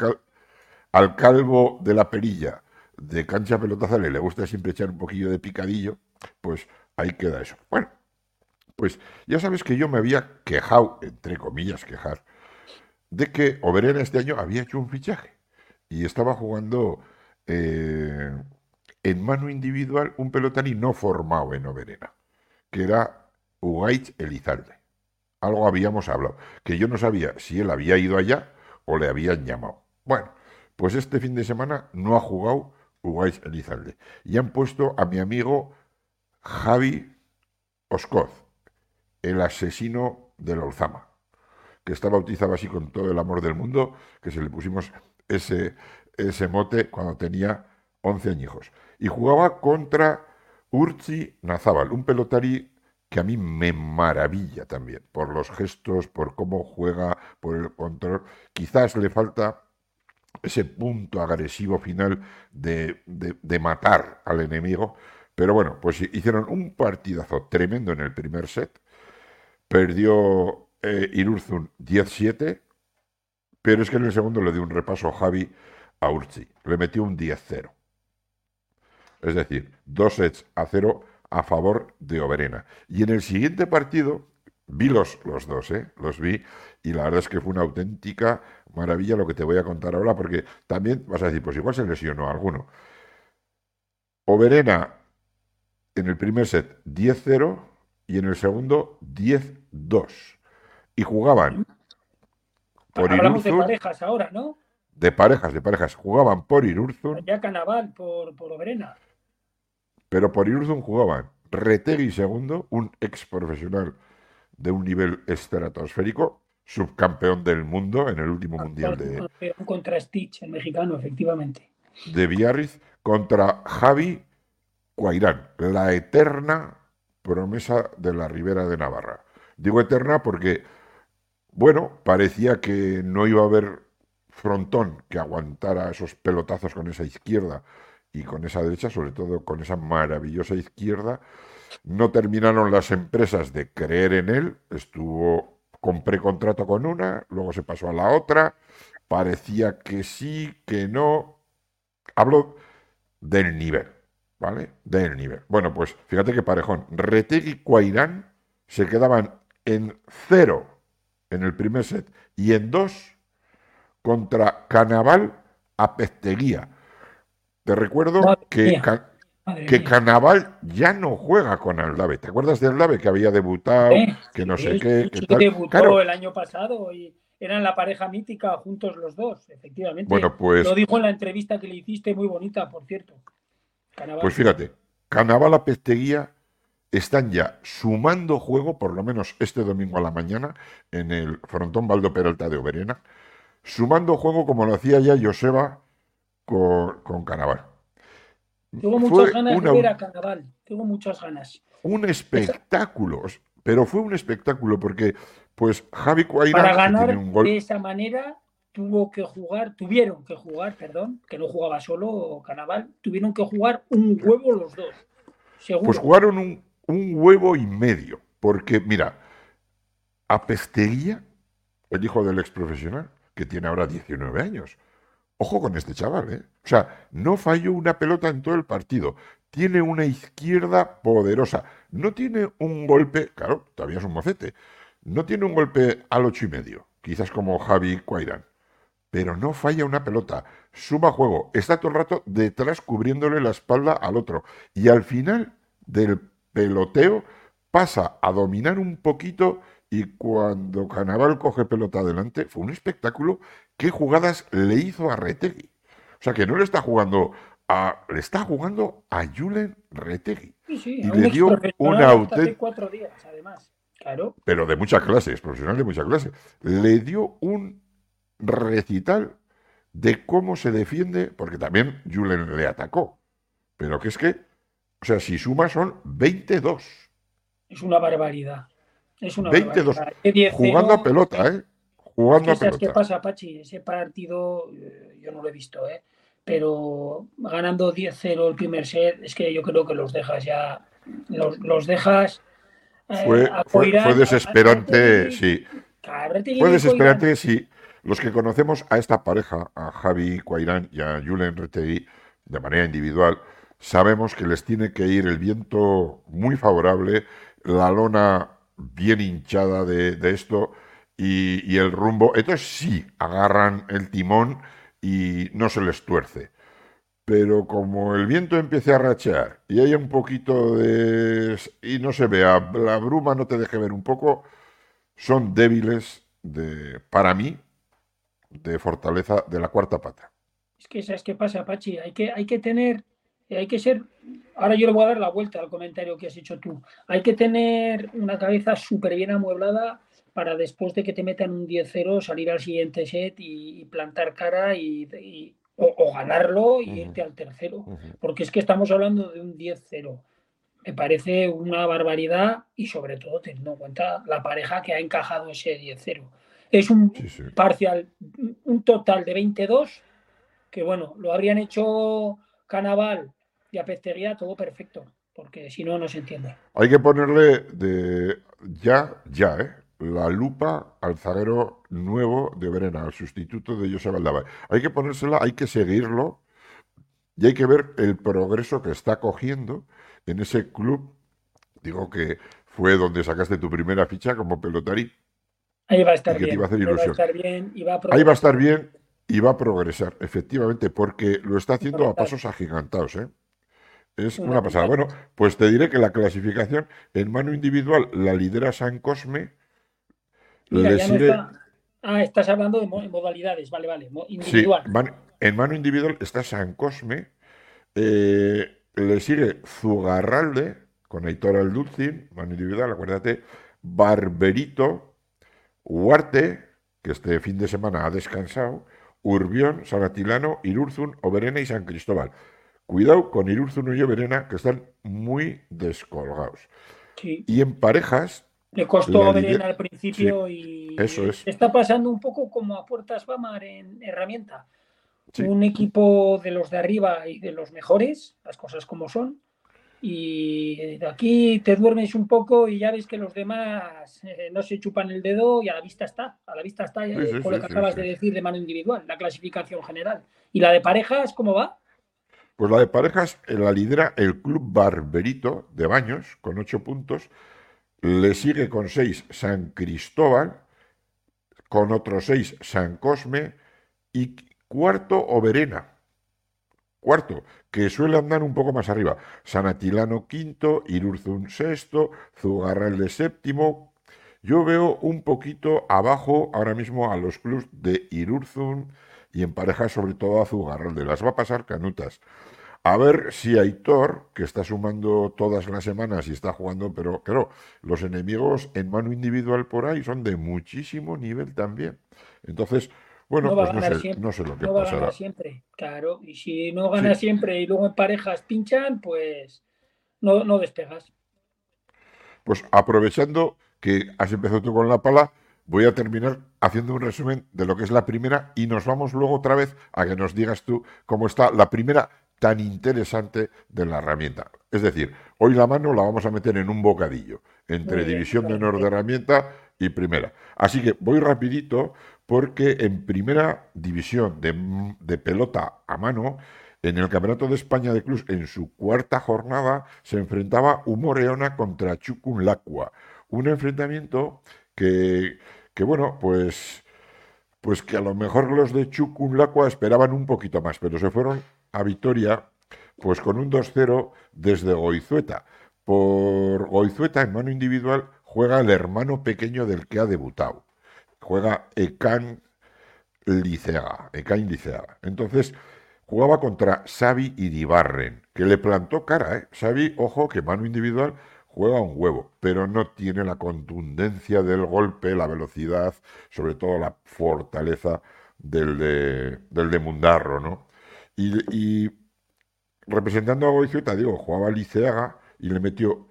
al calvo de la perilla de cancha pelotazale le gusta siempre echar un poquillo de picadillo, pues ahí queda eso. Bueno, pues ya sabes que yo me había quejado, entre comillas, quejar, de que Oberena este año había hecho un fichaje y estaba jugando eh, en mano individual un pelotani no formado en Oberena. que era Ugaich Elizalde. Algo habíamos hablado, que yo no sabía si él había ido allá o le habían llamado. Bueno, pues este fin de semana no ha jugado Elizalde. Y han puesto a mi amigo Javi Oscoz, el asesino de la Alzama, que está bautizado así con todo el amor del mundo, que se le pusimos ese, ese mote cuando tenía 11 añijos. Y jugaba contra Urzi Nazábal, un pelotari que a mí me maravilla también, por los gestos, por cómo juega, por el control. Quizás le falta ese punto agresivo final de, de matar al enemigo, pero bueno, pues hicieron un partidazo tremendo en el primer set. Perdió eh, Irurzun 10-7, pero es que en el segundo le dio un repaso Javi a Urzi. Le metió un 10-0. Es decir, dos sets a cero a favor de Oberena. Y en el siguiente partido, vi los, los dos, ¿eh? los vi, y la verdad es que fue una auténtica maravilla lo que te voy a contar ahora, porque también vas a decir, pues igual se lesionó alguno. Oberena en el primer set 10-0 y en el segundo 10-2. Y jugaban por Hablamos de parejas ahora, ¿no? De parejas, de parejas. Jugaban por Irurzun. Ya Canaval, por, por Oberena. Pero por Irurzun jugaban Retegui segundo, un ex profesional de un nivel estratosférico, subcampeón del mundo en el último mundial de. Contra Stitch, el mexicano, efectivamente. De Biarritz, contra Javi Guairán, la eterna promesa de la Ribera de Navarra. Digo eterna porque, bueno, parecía que no iba a haber frontón que aguantara esos pelotazos con esa izquierda y con esa derecha, sobre todo con esa maravillosa izquierda. No terminaron las empresas de creer en él, estuvo con precontrato con una, luego se pasó a la otra, parecía que sí, que no. Hablo del nivel. ¿vale? Del nivel. Bueno, pues fíjate que parejón. Retegui y Cuairán se quedaban en cero en el primer set y en dos contra Canaval a Pesteguía. Te recuerdo que, que Canaval ya no juega con Aldave. ¿Te acuerdas de Aldave que había debutado? que no sé qué. que debutó el año pasado y eran la pareja mítica juntos los dos, efectivamente. Bueno, pues. Lo dijo en la entrevista que le hiciste, muy bonita, por cierto. Pues fíjate, Canavala Pesteguía están ya sumando juego, por lo menos este domingo a la mañana, en el frontón Baldo Peralta de Oberena, sumando juego como lo hacía ya Joseba con, con Canaval. Tengo muchas ganas de ver a Canaval, tengo muchas ganas. Un espectáculo, pero fue un espectáculo porque, pues, Javi Cuaira Para ganar un gol... de esa manera tuvo que jugar, tuvieron que jugar, perdón, que no jugaba solo Canaval, tuvieron que jugar un huevo los dos. Pues jugaron un, huevo y medio, porque mira, a Pesteguía, el hijo del ex profesional, que tiene ahora 19 años, ojo con este chaval, ¿eh? O sea, no falló una pelota en todo el partido. Tiene una izquierda poderosa. No tiene un golpe, claro, todavía es un mocete. No tiene un golpe al ocho y medio, quizás como Javi Cuairán pero no falla una pelota, suma juego, está todo el rato detrás cubriéndole la espalda al otro y al final del peloteo pasa a dominar un poquito y cuando Canaval coge pelota adelante fue un espectáculo. ¿Qué jugadas le hizo a Retegui? O sea que no le está jugando a, le está jugando a Julen Retegui. y le dio una auténtica. cuatro días, además. Claro. Pero de muchas clases, profesional de muchas clases. Le dio un recital de cómo se defiende, porque también Julen le atacó. Pero que es que, o sea, si suma son 22. Es una barbaridad. Es una 22. Jugando a pelota, ¿eh? Jugando a pelota. ¿Qué pasa, Pachi? Ese partido eh, yo no lo he visto, ¿eh? Pero ganando 10-0 el primer set, es que yo creo que los dejas ya. Los, dejas. Eh, fue, fue, desesperante, sí. Fue desesperante, sí. Los que conocemos a esta pareja, a Javi Cuairán y a Julen Retegui, de manera individual, sabemos que les tiene que ir el viento muy favorable, la lona bien hinchada de, esto y, el rumbo. Entonces sí, agarran el timón y no se les tuerce. pero como el viento empiece a rachear y hay un poquito de... y no se vea, la bruma no te deje ver un poco, son débiles de, para mí, de fortaleza de la cuarta pata. Es que sabes qué pasa, Pachi, hay que, hay que tener, hay que ser, ahora yo le voy a dar la vuelta al comentario que has hecho tú, hay que tener una cabeza súper bien amueblada para después de que te metan un 10-0 salir al siguiente set y, plantar cara y, o, ganarlo y irte al tercero. Porque es que estamos hablando de un 10-0. Me parece una barbaridad y sobre todo teniendo en cuenta la pareja que ha encajado ese 10-0. Es un parcial, un total de 22, que bueno, lo habrían hecho Canaval y Apesteguía todo perfecto, porque si no, no se entiende. Hay que ponerle de ya, ya, ¿eh? La lupa al zaguero nuevo de Verena, al sustituto de José Valdava. Hay que ponérsela, hay que seguirlo y hay que ver el progreso que está cogiendo en ese club. Digo que fue donde sacaste tu primera ficha como pelotari. Ahí va a estar bien. Ahí va a estar bien y va a Ahí va a estar bien y va a progresar, efectivamente, porque lo está haciendo a pasos agigantados, ¿eh? Es una pasada. Bueno, pues te diré que la clasificación en mano individual la lidera San Cosme Ah, estás hablando de modalidades, vale, vale. Individual. en mano individual está San Cosme. Eh, le sigue Zugarralde, con Aitor Aldulcin, mano individual, acuérdate. Barberito, Huarte, que este fin de semana ha descansado. Urbión, Sanatilano, Irurzun, Oberena y San Cristóbal. Cuidado con Irurzun y Oberena, que están muy descolgados. Y en parejas, le costó ver al principio y eso es. está pasando un poco como a puertas Bamar en herramienta. Un equipo de los de arriba y de los mejores, las cosas como son. Y de aquí te duermes un poco y ya ves que los demás eh, no se chupan el dedo y a la vista está. A la vista está eh, con lo que acabas de decir de mano individual, la clasificación general. ¿Y la de parejas cómo va? Pues la de parejas eh, la lidera el Club Barberito de Baños con ocho puntos le sigue con seis San Cristóbal, con otros seis San Cosme y cuarto Oberena. Cuarto, que suele andar un poco más arriba. San Atilano quinto, Irurzun sexto, Zugarralde séptimo. Yo veo un poquito abajo ahora mismo a los clubs de Irurzun y en pareja sobre todo a Zugarralde. Las va a pasar canutas. A ver si Aitor, que está sumando todas las semanas y está jugando, pero claro, los enemigos en mano individual por ahí son de muchísimo nivel también. Entonces, bueno, pues no sé, no sé, lo que no va A ganar siempre, claro. Y si no gana siempre y luego en parejas pinchan, pues no, no despegas. Pues aprovechando que has empezado tú con la pala, voy a terminar haciendo un resumen de lo que es la primera y nos vamos luego otra vez a que nos digas tú cómo está la primera tan interesante de la herramienta. Es decir, hoy la mano la vamos a meter en un bocadillo entre división de honor de herramienta y primera. Así que voy rapidito porque en primera división de, pelota a mano, en el Campeonato de España de Clubs, en su cuarta jornada, se enfrentaba Humoreona contra Chucunlacua. Un enfrentamiento que, que bueno, pues pues que a lo mejor los de Chucunlacua esperaban un poquito más, pero se fueron a Vitoria, pues con un 2-0 desde Goizueta. Por Goizueta, en mano individual, juega el hermano pequeño del que ha debutado. Juega Ekan Liceaga. Ekan Liceaga. Entonces, jugaba contra Xavi Iribarren, que le plantó cara. ¿eh? Xavi, ojo, que mano individual juega un huevo, pero no tiene la contundencia del golpe, la velocidad, sobre todo la fortaleza del de, del de Mundarro, ¿no? Y, representando a Goizueta, digo, jugaba Liceaga y le metió.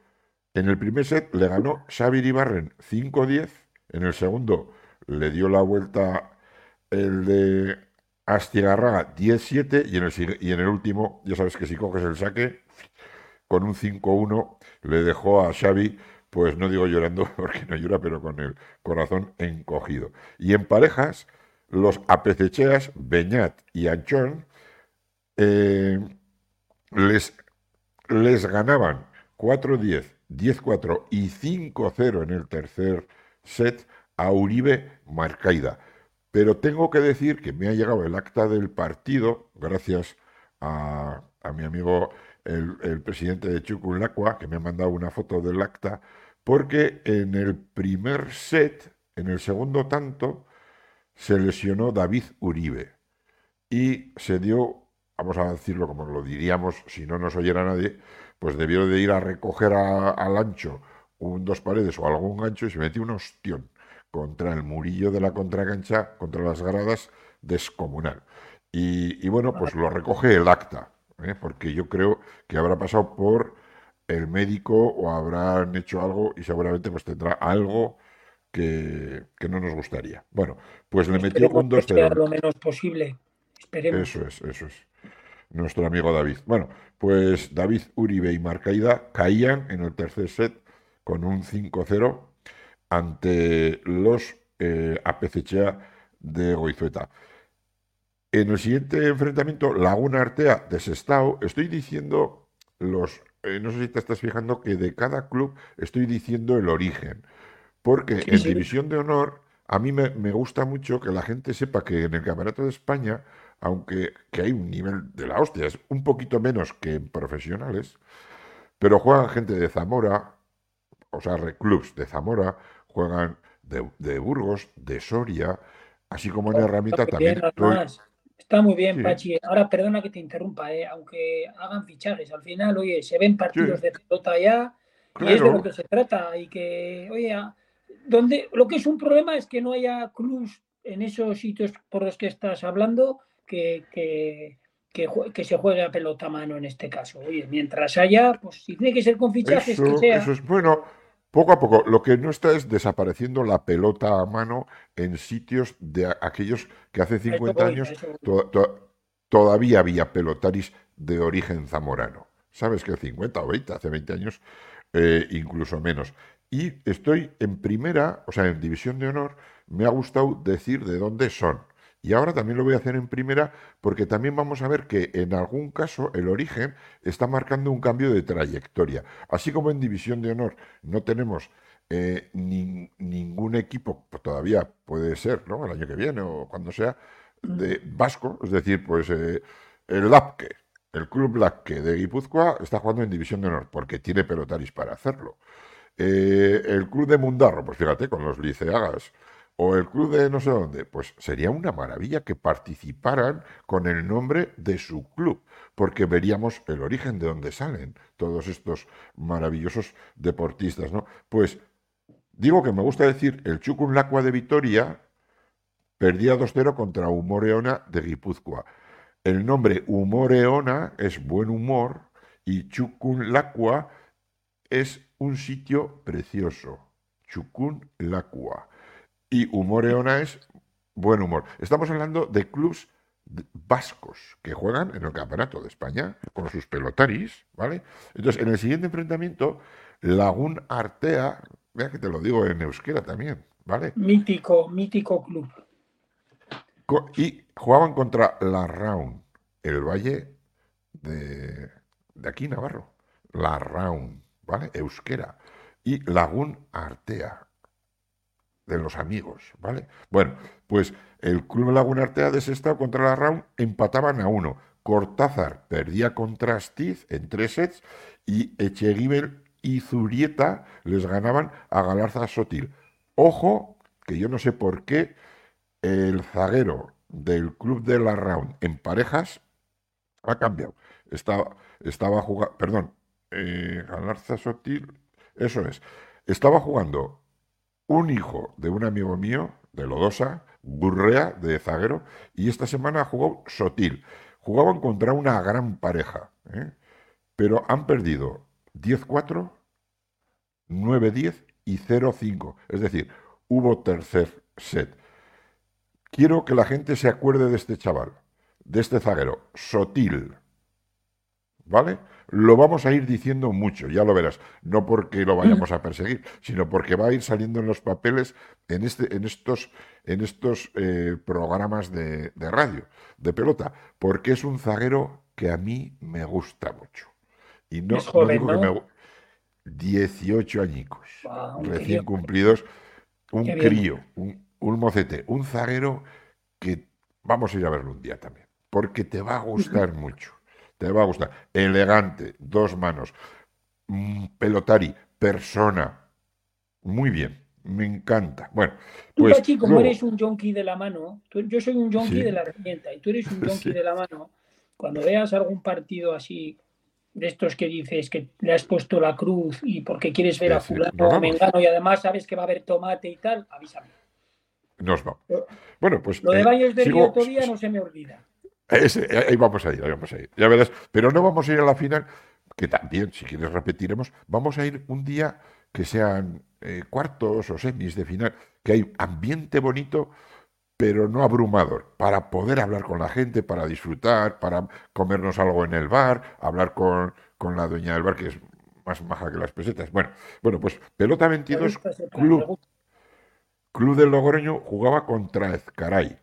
En el primer set le ganó Xavi Ibarren 5-10. En el segundo le dio la vuelta el de Astigarraga 10-7. Y, en el, y en el último, ya sabes que si coges el saque, con un 5-1 le dejó a Xavi, pues no digo llorando porque no llora, pero con el corazón encogido. Y en parejas, los apececheas Beñat y Anchón eh, les, les ganaban 4-10, 10-4 y 5-0 en el tercer set a Uribe Marcaida. Pero tengo que decir que me ha llegado el acta del partido, gracias a, mi amigo el, presidente de Chucunlacua, que me ha mandado una foto del acta, porque en el primer set, en el segundo tanto, se lesionó David Uribe y se dio, vamos a decirlo como lo diríamos si no nos oyera nadie, pues debió de ir a recoger al ancho un dos paredes o algún gancho y se metió un ostión contra el murillo de la contracancha, contra las gradas, descomunal. Y, bueno, pues lo recoge el acta, ¿eh? porque yo creo que habrá pasado por el médico o habrán hecho algo y seguramente pues tendrá algo que, no nos gustaría. Bueno, pues le metió un 2-0. lo menos posible. Esperemos. Eso es, eso es. Nuestro amigo David. Bueno, pues David Uribe y Marcaida caían en el tercer set con un 5-0 ante los eh, de Goizueta. En el siguiente enfrentamiento, Laguna Artea de Sestao, estoy diciendo los. Eh, no sé si te estás fijando que de cada club estoy diciendo el origen. Porque en División de Honor, a mí me, gusta mucho que la gente sepa que en el Campeonato de España, aunque que hay un nivel de la hostia, es un poquito menos que en profesionales, pero juegan gente de Zamora, o sea, clubs de Zamora, juegan de, Burgos, de Soria, así como en Herramienta también. Está muy bien, Pachi. Ahora, perdona que te interrumpa, ¿eh? aunque hagan fichajes, al final, oye, se ven partidos de pelota ya y es de lo que se trata. Y que, oye, donde, lo que es un problema es que no haya clubs en esos sitios por los que estás hablando que, que, que, se juegue a pelota a mano en este caso. Oye, mientras haya, pues si tiene que ser con fichajes, que sea. Eso es bueno. Poco a poco, lo que no está es desapareciendo la pelota a mano en sitios de aquellos que hace 50 años todavía había pelotaris de origen zamorano. ¿Sabes que 50 o 20, hace 20 años, eh, incluso menos? Y estoy en primera, o sea, en división de honor, me ha gustado decir de dónde son. Y ahora también lo voy a hacer en primera porque también vamos a ver que en algún caso el origen está marcando un cambio de trayectoria. Así como en División de Honor no tenemos eh, ningún equipo, pues todavía puede ser, ¿no? El año que viene o cuando sea, de vasco, es decir, pues eh, el LAPKE, el Club LAPKE de Guipúzcoa está jugando en División de Honor porque tiene pelotaris para hacerlo. Eh, el Club de Mundarro, pues fíjate, con los liceagas o el club de no sé dónde, pues sería una maravilla que participaran con el nombre de su club, porque veríamos el origen de dónde salen todos estos maravillosos deportistas, ¿no? Pues digo que me gusta decir, el Chucunlacua de Vitoria perdía 2-0 contra Humoreona de Guipúzcoa. El nombre Humoreona es buen humor y Chucunlacua es un sitio precioso. Chucunlacua. Y Humoreona es buen humor. Estamos hablando de clubs vascos que juegan en el Campeonato de España con sus pelotaris, ¿vale? Entonces, en el siguiente enfrentamiento, Lagún Artea, vea que te lo digo en euskera también, ¿vale? Mítico, mítico club. Y jugaban contra La Raun, el valle de, de aquí, Navarro. La Raun, ¿vale? Euskera. Y Lagún Artea, de los amigos, ¿vale? Bueno, pues el Club Laguna Artea de Sestao contra la Raun empataban a uno. Cortázar perdía contra Astiz en tres sets y Echeguibel y Zurieta les ganaban a Galarza Sotil. Ojo, que yo no sé por qué el zaguero del Club de la Raun en parejas ha cambiado. Estaba, estaba jugando, perdón, eh, Galarza Sotil, eso es, estaba jugando un hijo de un amigo mío, de Lodosa, Gurrea, de Zaguero, y esta semana jugó Sotil. Jugaban contra una gran pareja, ¿eh? pero han perdido 10-4, 9-10 y 0-5. Es decir, hubo tercer set. Quiero que la gente se acuerde de este chaval, de este zaguero, Sotil. ¿Vale? Lo vamos a ir diciendo mucho, ya lo verás, no porque lo vayamos a perseguir, sino porque va a ir saliendo en los papeles en, este, en estos, en estos eh, programas de, radio, de pelota, porque es un zaguero que a mí me gusta mucho. Y no, digo que me 18 añicos, recién cumplidos, un crío, un, un mocete, un zaguero que vamos a ir a verlo un día también, porque te va a gustar mucho. Te va a gustar. Elegante, dos manos, mm, pelotari, persona. Muy bien, me encanta. Bueno, pues. Tú, como eres un junkie de la mano, yo soy un junkie de la herramienta y tú eres un junkie de la mano, cuando veas algún partido así de estos que dices que le has puesto la cruz y porque quieres ver a fulano o a Mengano y además sabes que va a haber tomate y tal, avísame. Nos vamos. Bueno, pues. Lo de eh, Valles de Río todavía no se me olvida. Ahí vamos a ir, ahí vamos a ir. Ya verás. Pero no vamos a ir a la final, que también, si quieres, repetiremos. Vamos a ir un día que sean eh, cuartos o semis de final, que hay ambiente bonito, pero no abrumador, para poder hablar con la gente, para disfrutar, para comernos algo en el bar, hablar con, con la dueña del bar, que es más maja que las pesetas. Bueno, bueno pues pelota 22, club, club del Logroño jugaba contra Ezcaray.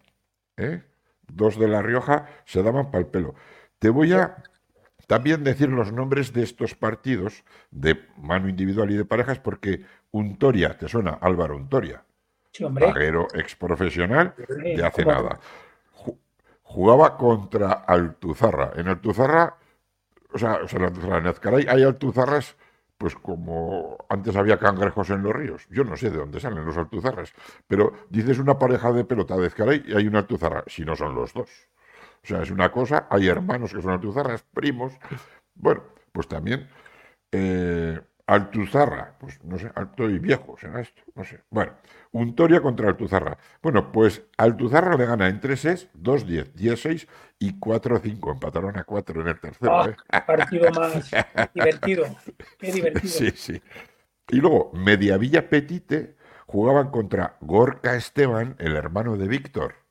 ¿eh? Dos de La Rioja se daban para el pelo. Te voy a también decir los nombres de estos partidos de mano individual y de parejas, porque Untoria, ¿te suena? Álvaro Untoria. Sí, ex profesional de hace nada. Jugaba contra Altuzarra. En Altuzarra, o sea, o sea en Altuzarra, en Azcaray hay Altuzarras, pues como antes había cangrejos en los ríos. Yo no sé de dónde salen los Altuzarras, pero dices una pareja de pelota de Azcaray y hay una Altuzarra, si no son los dos. O sea, es una cosa, hay hermanos que son altuzarras, primos. Bueno, pues también eh, Altuzarra, pues no sé, alto y viejo, será esto, no sé. Bueno, Untoria contra Altuzarra. Bueno, pues Altuzarra le gana en 3 2-10, 10-6 y 4-5. Empataron a 4 en el tercero. Ah, ¿eh? Partido más divertido. Qué divertido. Sí, sí. Y luego, Mediavilla Petite jugaban contra Gorka Esteban, el hermano de Víctor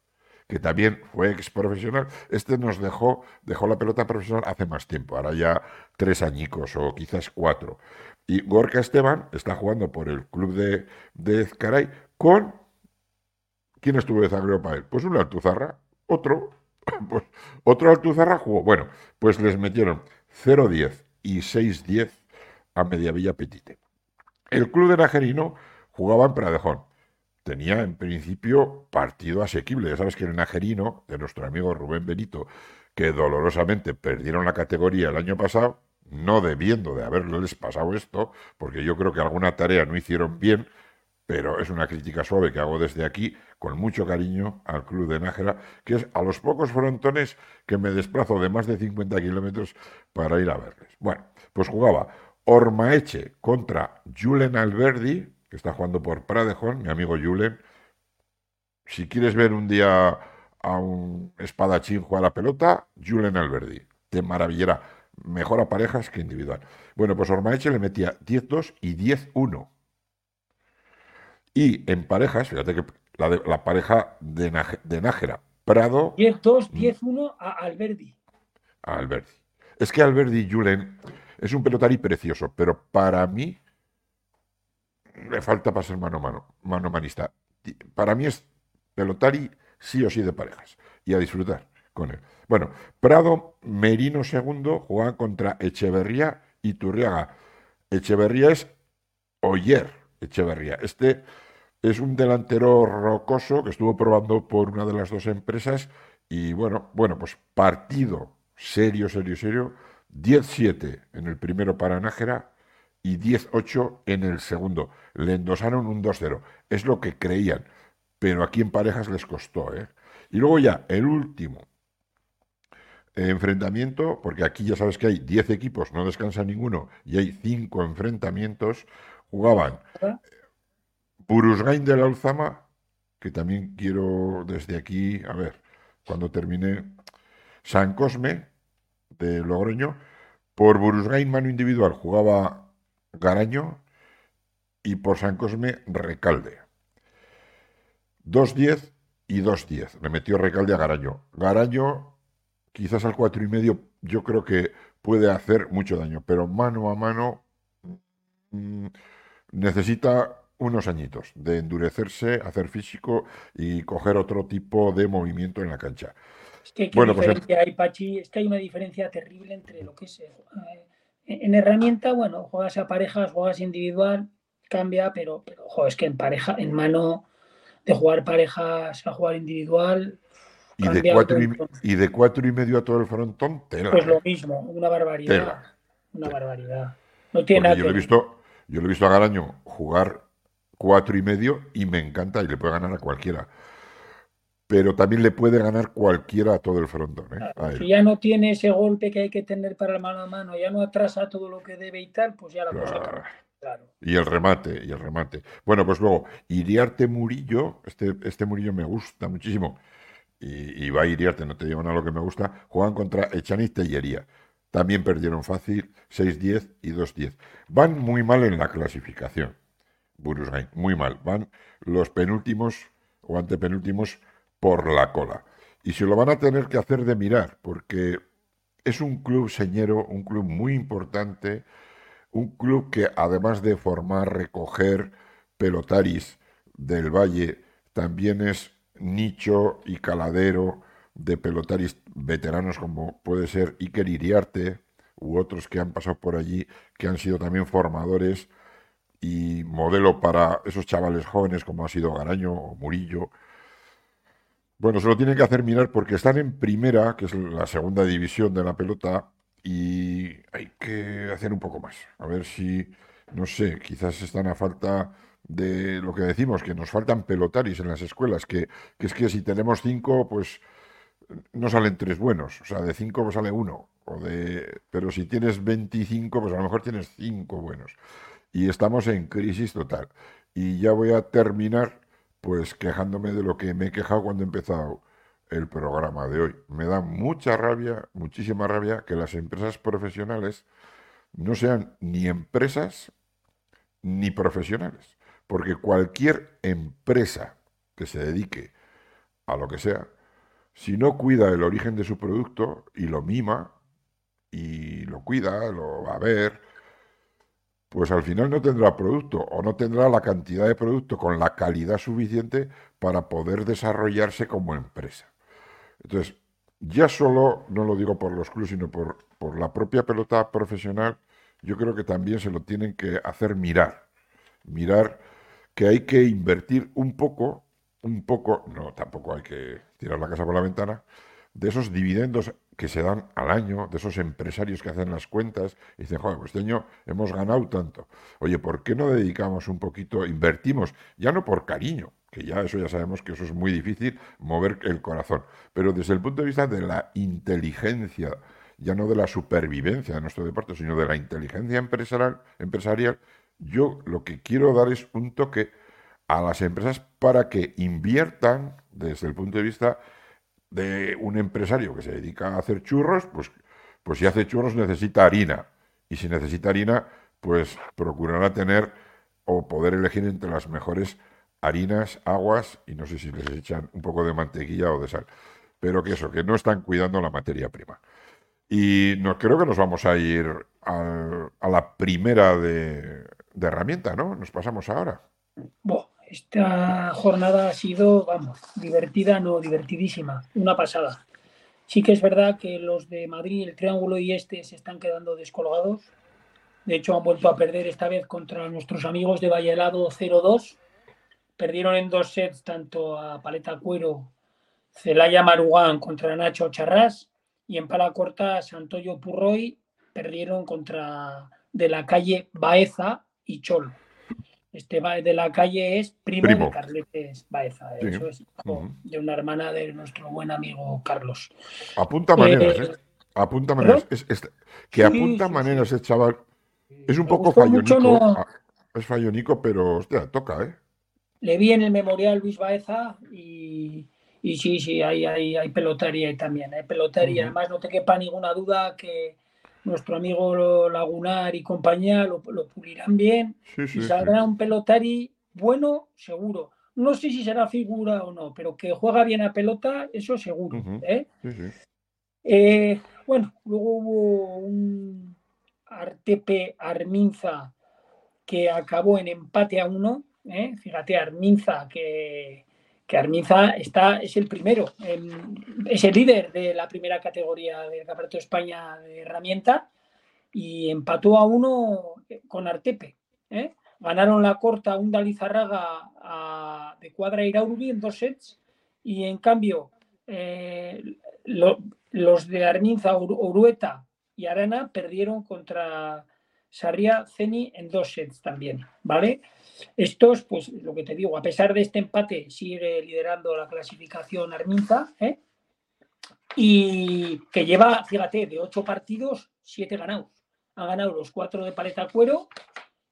que también fue ex profesional, este nos dejó, dejó la pelota profesional hace más tiempo, ahora ya tres añicos o quizás cuatro. Y Gorka Esteban está jugando por el club de, de Ezcaray con... ¿Quién estuvo de zagreo para él? Pues un Altuzarra, otro, pues, otro Altuzarra jugó. Bueno, pues les metieron 0-10 y 6-10 a Mediavilla Petite. El club de Najerino jugaba en Pradejón tenía en principio partido asequible. Ya sabes que el Najerino, de nuestro amigo Rubén Benito, que dolorosamente perdieron la categoría el año pasado, no debiendo de haberles pasado esto, porque yo creo que alguna tarea no hicieron bien, pero es una crítica suave que hago desde aquí, con mucho cariño al Club de Nájera, que es a los pocos frontones que me desplazo de más de 50 kilómetros para ir a verles. Bueno, pues jugaba Ormaeche contra Julen Alberdi, que está jugando por Pradejón, mi amigo Julen. Si quieres ver un día a un espadachín jugar a la pelota, Julen Alberdi. Te maravillará. Mejor a parejas que individual. Bueno, pues Ormaeche le metía 10-2 y 10-1. Y en parejas, fíjate que la, pareja de, Nájera, Prado. 10-2, 10-1 a Alberdi. A Alberdi. Es que Alberdi Julen es un pelotari precioso, pero para mí le falta para ser mano mano, mano manista. Para mí es pelotari sí o sí de parejas y a disfrutar con él. Bueno, Prado Merino segundo juega contra Echeverría y Turriaga. Echeverría es Oyer Echeverría. Este es un delantero rocoso que estuvo probando por una de las dos empresas y bueno, bueno, pues partido serio, serio, serio. 10-7 en el primero para Nájera, y 10-8 en el segundo. Le endosaron un 2-0. Es lo que creían, pero aquí en parejas les costó. ¿eh? Y luego ya, el último enfrentamiento, porque aquí ya sabes que hay 10 equipos, no descansa ninguno, y hay 5 enfrentamientos, jugaban Burusgain de la Alzama, que también quiero desde aquí, a ver, cuando termine, San Cosme de Logroño, por Burusgain mano individual jugaba Garaño y por San Cosme Recalde. 2-10 y 2-10. Le metió Recalde a Garaño. Garaño, quizás al cuatro y medio, yo creo que puede hacer mucho daño, pero mano a mano mm, necesita unos añitos de endurecerse, hacer físico y coger otro tipo de movimiento en la cancha. Es que, bueno, pues, hay, Pachi? Es que hay una diferencia terrible entre lo que es eh, en herramienta, bueno, juegas a parejas, juegas individual, cambia, pero, pero es que en pareja, en mano de jugar parejas a jugar individual, Y de, cuatro y, y, de cuatro y medio a todo el frontón, tela. Pues lo mismo, una barbaridad. Una barbaridad. No tiene nada yo lo he visto, yo lo he visto a Garaño jugar cuatro y medio y me encanta y le puede ganar a cualquiera. Pero también le puede ganar cualquiera a todo el frontón. ¿eh? Si ya no tiene ese golpe que hay que tener para el mano a mano, ya no atrasa todo lo que debe y tal, pues ya la cosa Claro. Y el remate, y el remate. Bueno, pues luego, Iriarte Murillo, este, este Murillo me gusta muchísimo, y, va a Iriarte, no te digo nada lo que me gusta, juegan contra Echaniz Tellería. También perdieron fácil, 6-10 y 2-10. Van muy mal en la clasificación, Burusgain, muy mal. Van los penúltimos o antepenúltimos por la cola. Y se lo van a tener que hacer de mirar, porque es un club señero, un club muy importante, un club que además de formar, recoger pelotaris del Valle, también es nicho y caladero de pelotaris veteranos como puede ser Iker Iriarte u otros que han pasado por allí, que han sido también formadores y modelo para esos chavales jóvenes como ha sido Garaño o Murillo. Bueno, se lo tienen que hacer mirar porque están en primera, que es la segunda división de la pelota, y hay que hacer un poco más. A ver si, no sé, quizás están a falta de lo que decimos, que nos faltan pelotaris en las escuelas, que, es que si tenemos cinco, pues no salen tres buenos, o sea, de cinco pues sale uno, o de, pero si tienes 25, pues a lo mejor tienes cinco buenos. Y estamos en crisis total. Y ya voy a terminar, pues quejándome de lo que me he quejado cuando he empezado el programa de hoy. Me da mucha rabia, muchísima rabia, que las empresas profesionales no sean ni empresas ni profesionales. Porque cualquier empresa que se dedique a lo que sea, si no cuida el origen de su producto y lo mima y lo cuida, lo va a ver, pues al final no tendrá producto o no tendrá la cantidad de producto con la calidad suficiente para poder desarrollarse como empresa. Entonces, ya solo, no lo digo por los clubes, sino por, por la propia pelota profesional, yo creo que también se lo tienen que hacer mirar. Mirar que hay que invertir un poco, un poco, no, tampoco hay que tirar la casa por la ventana, de esos dividendos que se dan al año, de esos empresarios que hacen las cuentas y dicen, joder, pues este año hemos ganado tanto. Oye, ¿por qué no dedicamos un poquito, invertimos, ya no por cariño, que ya eso ya sabemos que eso es muy difícil, mover el corazón. Pero desde el punto de vista de la inteligencia, ya no de la supervivencia de nuestro deporte, sino de la inteligencia empresarial, empresarial, yo lo que quiero dar es un toque a las empresas para que inviertan desde el punto de vista de un empresario que se dedica a hacer churros, pues, pues si hace churros necesita harina. Y si necesita harina, pues procurará tener o poder elegir entre las mejores harinas, aguas y no sé si les echan un poco de mantequilla o de sal. Pero que eso, que no están cuidando la materia prima. Y no, creo que nos vamos a ir a la primera de, de herramienta, ¿no? Nos pasamos ahora. esta jornada ha sido, vamos, divertida, no, divertidísima, una pasada. Sí que es verdad que los de Madrid, el Triángulo y este se están quedando descolgados. De hecho, han vuelto a perder esta vez contra nuestros amigos de Valladolid 0-2 Perdieron en dos sets tanto a Paleta Cuero, Celaya Marugán contra Nacho Charras y en pala corta Santoyo Purroy perdieron contra de la calle Baeza y Cholo. Este de la calle es primo, de Carletes Baeza. Eso es de una hermana de nuestro buen amigo Carlos. Apunta maneras, ¿eh? ¿eh? Apunta maneras. que apunta maneras ese chaval. Es un poco fallonico. Ah, es fallonico, pero hostia, toca, ¿eh? le vi en el memorial Luis Baeza y, sí, sí, hay, hay, hay pelotería también, hay pelotería. Además, no te quepa ninguna duda que nuestro amigo Lagunar y compañía lo, pulirán bien y saldrá un pelotari bueno, seguro. No sé si será figura o no, pero que juega bien a pelota, eso seguro. ¿eh? Eh, bueno, luego hubo un Artepe Arminza que acabó en empate a uno ¿eh? Fíjate, Arminza, que, que Arminza está, es el primero, es el líder de la primera categoría del Campeonato de España de herramienta y empató a uno con Artepe. ¿eh? Ganaron la corta un Dalizarraga de Cuadra Iraurbi en dos sets y en cambio eh, los de Arninza, Urueta y Arana perdieron contra Sarria Ceni en dos sets también, ¿vale? Estos, pues lo que te digo, a pesar de este empate, sigue liderando la clasificación Arminza, ¿eh? y que lleva, fíjate, de ocho partidos, siete ganados. Ha ganado los cuatro de paleta cuero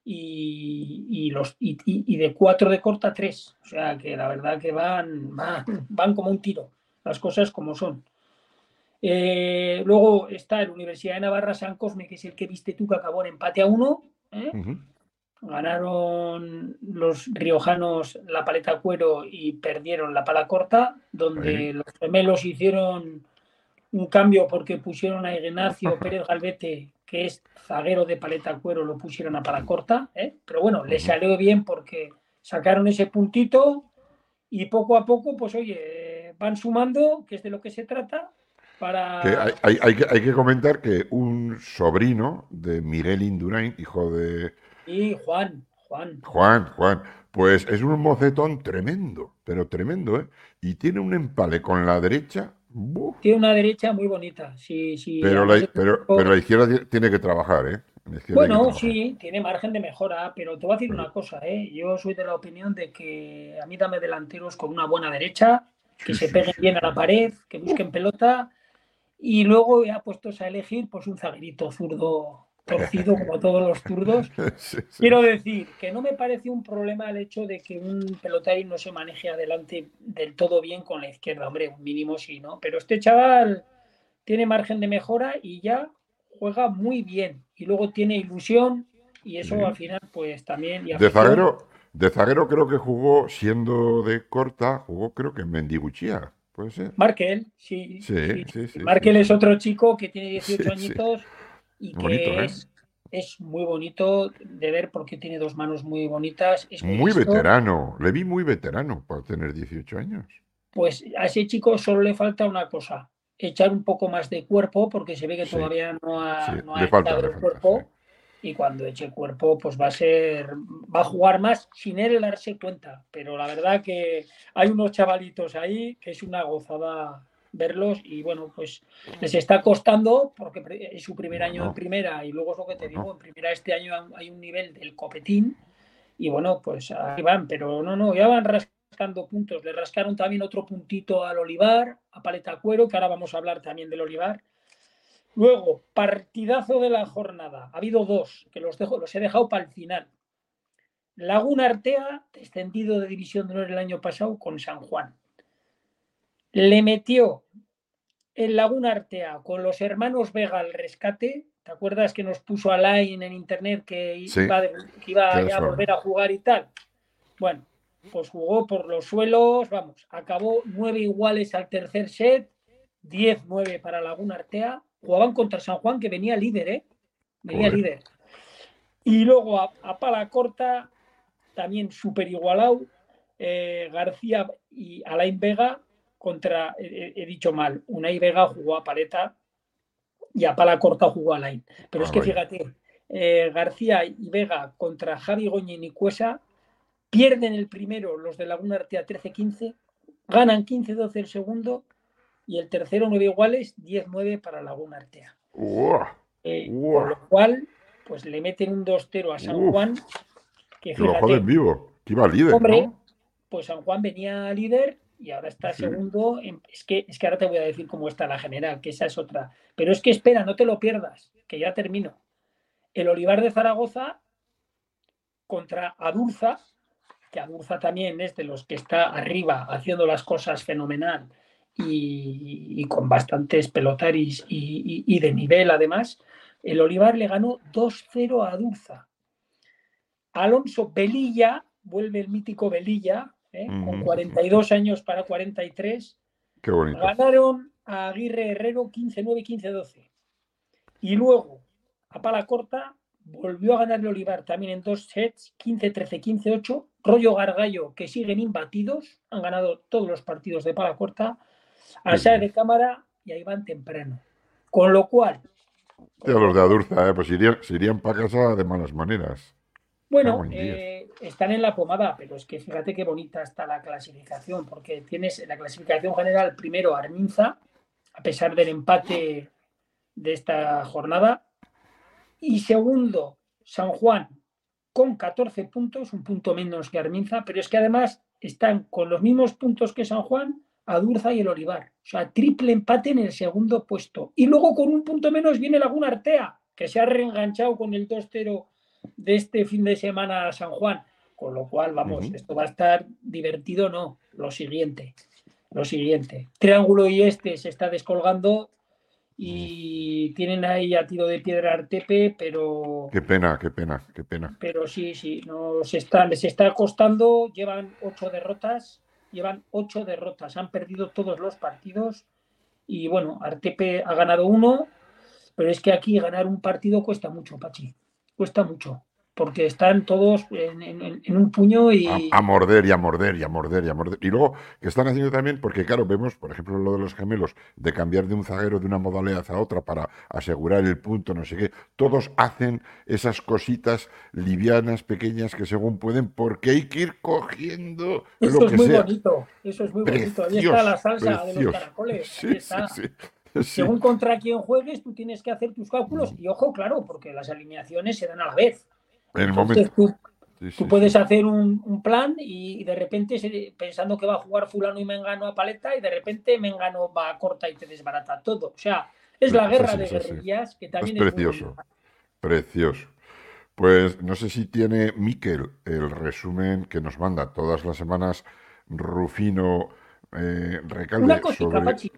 y, los, y, de cuatro de corta, tres. O sea que la verdad que van, van, como un tiro, las cosas como son. Eh, luego está el Universidad de Navarra San Cosme, que es el que viste tú, que acabó en empate a uno. ¿eh? Ganaron los riojanos la paleta cuero y perdieron la pala corta, donde los gemelos hicieron un cambio porque pusieron a Ignacio Pérez Galvete, que es zaguero de paleta cuero, lo pusieron a pala corta. ¿eh? Pero bueno, le salió bien porque sacaron ese puntito y poco a poco, pues oye, van sumando, que es de lo que se trata, para... hay, hay, hay, que comentar que un sobrino de Miguel Indurain, hijo de y Juan, Juan. Juan, Juan. Pues es un mocetón tremendo, pero tremendo, ¿eh? Y tiene un empale con la derecha. Tiene una derecha muy bonita, sí, sí. Pero la, pero, la izquierda tiene que trabajar, ¿eh? Bueno, sí, tiene margen de mejora, pero te voy a decir una cosa, ¿eh? Yo soy de la opinión de que a mí dame delanteros con una buena derecha, que se peguen bien a la pared, que busquen pelota, y luego ya puestos a elegir, pues un zaguerito zurdo torcido como todos los turdos. Quiero decir que no me parece un problema el hecho de que un pelotario no se maneje adelante del todo bien con la izquierda. Hombre, un mínimo sí, ¿no? Pero este chaval tiene margen de mejora y ya juega muy bien. Y luego tiene ilusión y eso al final pues también... de zaguero, de zaguero creo que jugó, siendo de corta, jugó creo que en Mendiguchía. ¿Puede ser? Markel, sí. Sí, sí, sí. Markel es otro chico que tiene 18 añitos y que ¿eh? es, es, muy bonito de ver porque tiene dos manos muy bonitas. Es muy veterano, le vi muy veterano para tener 18 años. Pues a ese chico solo le falta una cosa, echar un poco más de cuerpo porque se ve que todavía no ha, no el cuerpo. Y cuando eche cuerpo, pues va a ser, va a jugar más sin él darse cuenta. Pero la verdad que hay unos chavalitos ahí que es una gozada verlos y bueno, pues les está costando porque es su primer año en primera y luego es lo que te digo, en primera este año hay un nivel del copetín y bueno, pues ahí van, pero no, no, ya van rascando puntos, le rascaron también otro puntito al Olivar, a Paleta Cuero, que ahora vamos a hablar también del Olivar. Luego, partidazo de la jornada. Ha habido dos, que los, dejo, los he dejado para el final. Laguna Artea, descendido de División de Honor el año pasado con San Juan. Le metió en Laguna Artea con los hermanos Vega al rescate. ¿Te acuerdas que nos puso a line en internet que iba, a volver a jugar y tal? Bueno, pues jugó por los suelos, vamos, acabó nueve iguales al tercer set, 10-9 para Laguna Artea. Jugaban contra San Juan, que venía líder, ¿eh? Venía líder. Y luego a, pala corta, también súper igualado, eh, García y Alain Vega contra, he, dicho mal, Unai Vega jugó a paleta y a pala corta jugó a line. Pero es ah, que fíjate, eh, García y Vega contra Javi Goñi y Cuesa pierden el primero los de Laguna Artea 13-15, ganan 15-12 el segundo y el tercero 9 iguales, 10-9 para Laguna Artea. Eh, por lo cual, pues le meten un 2-0 a San Juan. Que lo joden vivo, que iba líder. Hombre, pues San Juan venía líder y ahora está segundo. es, que, es que ahora te voy a decir cómo está la general, que esa es otra. Pero es que espera, no te lo pierdas, que ya termino. El Olivar de Zaragoza contra Adurza, que Adurza también es de los que está arriba haciendo las cosas fenomenal y, con bastantes pelotaris y, y, de nivel además. El Olivar le ganó 2-0 a Adurza. Alonso Belilla, vuelve el mítico Belilla, ¿eh? con 42 años para 43. Qué bonito. Ganaron a Aguirre Herrero 15-9, 15-12. Y luego, a pala corta, volvió a ganar el Olivar también en dos sets, 15-13, 15-8. Rollo Gargallo, que siguen imbatidos, han ganado todos los partidos de pala corta. A de cámara y ahí van temprano. Con lo cual. los de Adurza, ¿eh? pues irían, irían para casa de malas maneras. Bueno, eh, están en la pomada, pero es que fíjate qué bonita está la clasificación, porque tienes en la clasificación general primero Arminza, a pesar del empate de esta jornada, y segundo San Juan con 14 puntos, un punto menos que Arminza, pero es que además están con los mismos puntos que San Juan, Adurza y el Olivar. O sea, triple empate en el segundo puesto. Y luego con un punto menos viene Laguna Artea, que se ha reenganchado con el 2-0 de este fin de semana a San Juan. Con lo cual, vamos, esto va a estar divertido, no. Lo siguiente, lo siguiente. Triángulo y este se está descolgando y tienen ahí a tiro de piedra Artepe, pero... Qué pena, qué pena, qué pena. Pero sí, sí, no, se está, les está costando, llevan ocho derrotas, llevan ocho derrotas, han perdido todos los partidos y bueno, Artepe ha ganado uno, pero es que aquí ganar un partido cuesta mucho, Pachi, cuesta mucho porque están todos en, un puño y... A, morder y a morder y a morder y a morder. Y luego, que están haciendo también, porque claro, vemos, por ejemplo, lo de los gemelos, de cambiar de un zaguero de una modalidad a otra para asegurar el punto, no sé qué, todos hacen esas cositas livianas, pequeñas, que según pueden, porque hay que ir cogiendo eso lo que es muy sea. bonito, eso es muy bonito. Ahí está la salsa de los caracoles. Ahí está. Según contra quién juegues, tú tienes que hacer tus cálculos. Y ojo, claro, porque las alineaciones se dan a la vez. En el momento. Tú, puedes hacer un, plan y, de repente pensando que va a jugar fulano y Mengano a paleta y de repente Mengano va a corta y te desbarata todo. O sea, es la guerra de guerrillas que también es, precioso. precioso. Pues no sé si tiene Miquel el resumen que nos manda todas las semanas Rufino eh, Recalde Una cosita, Pachi.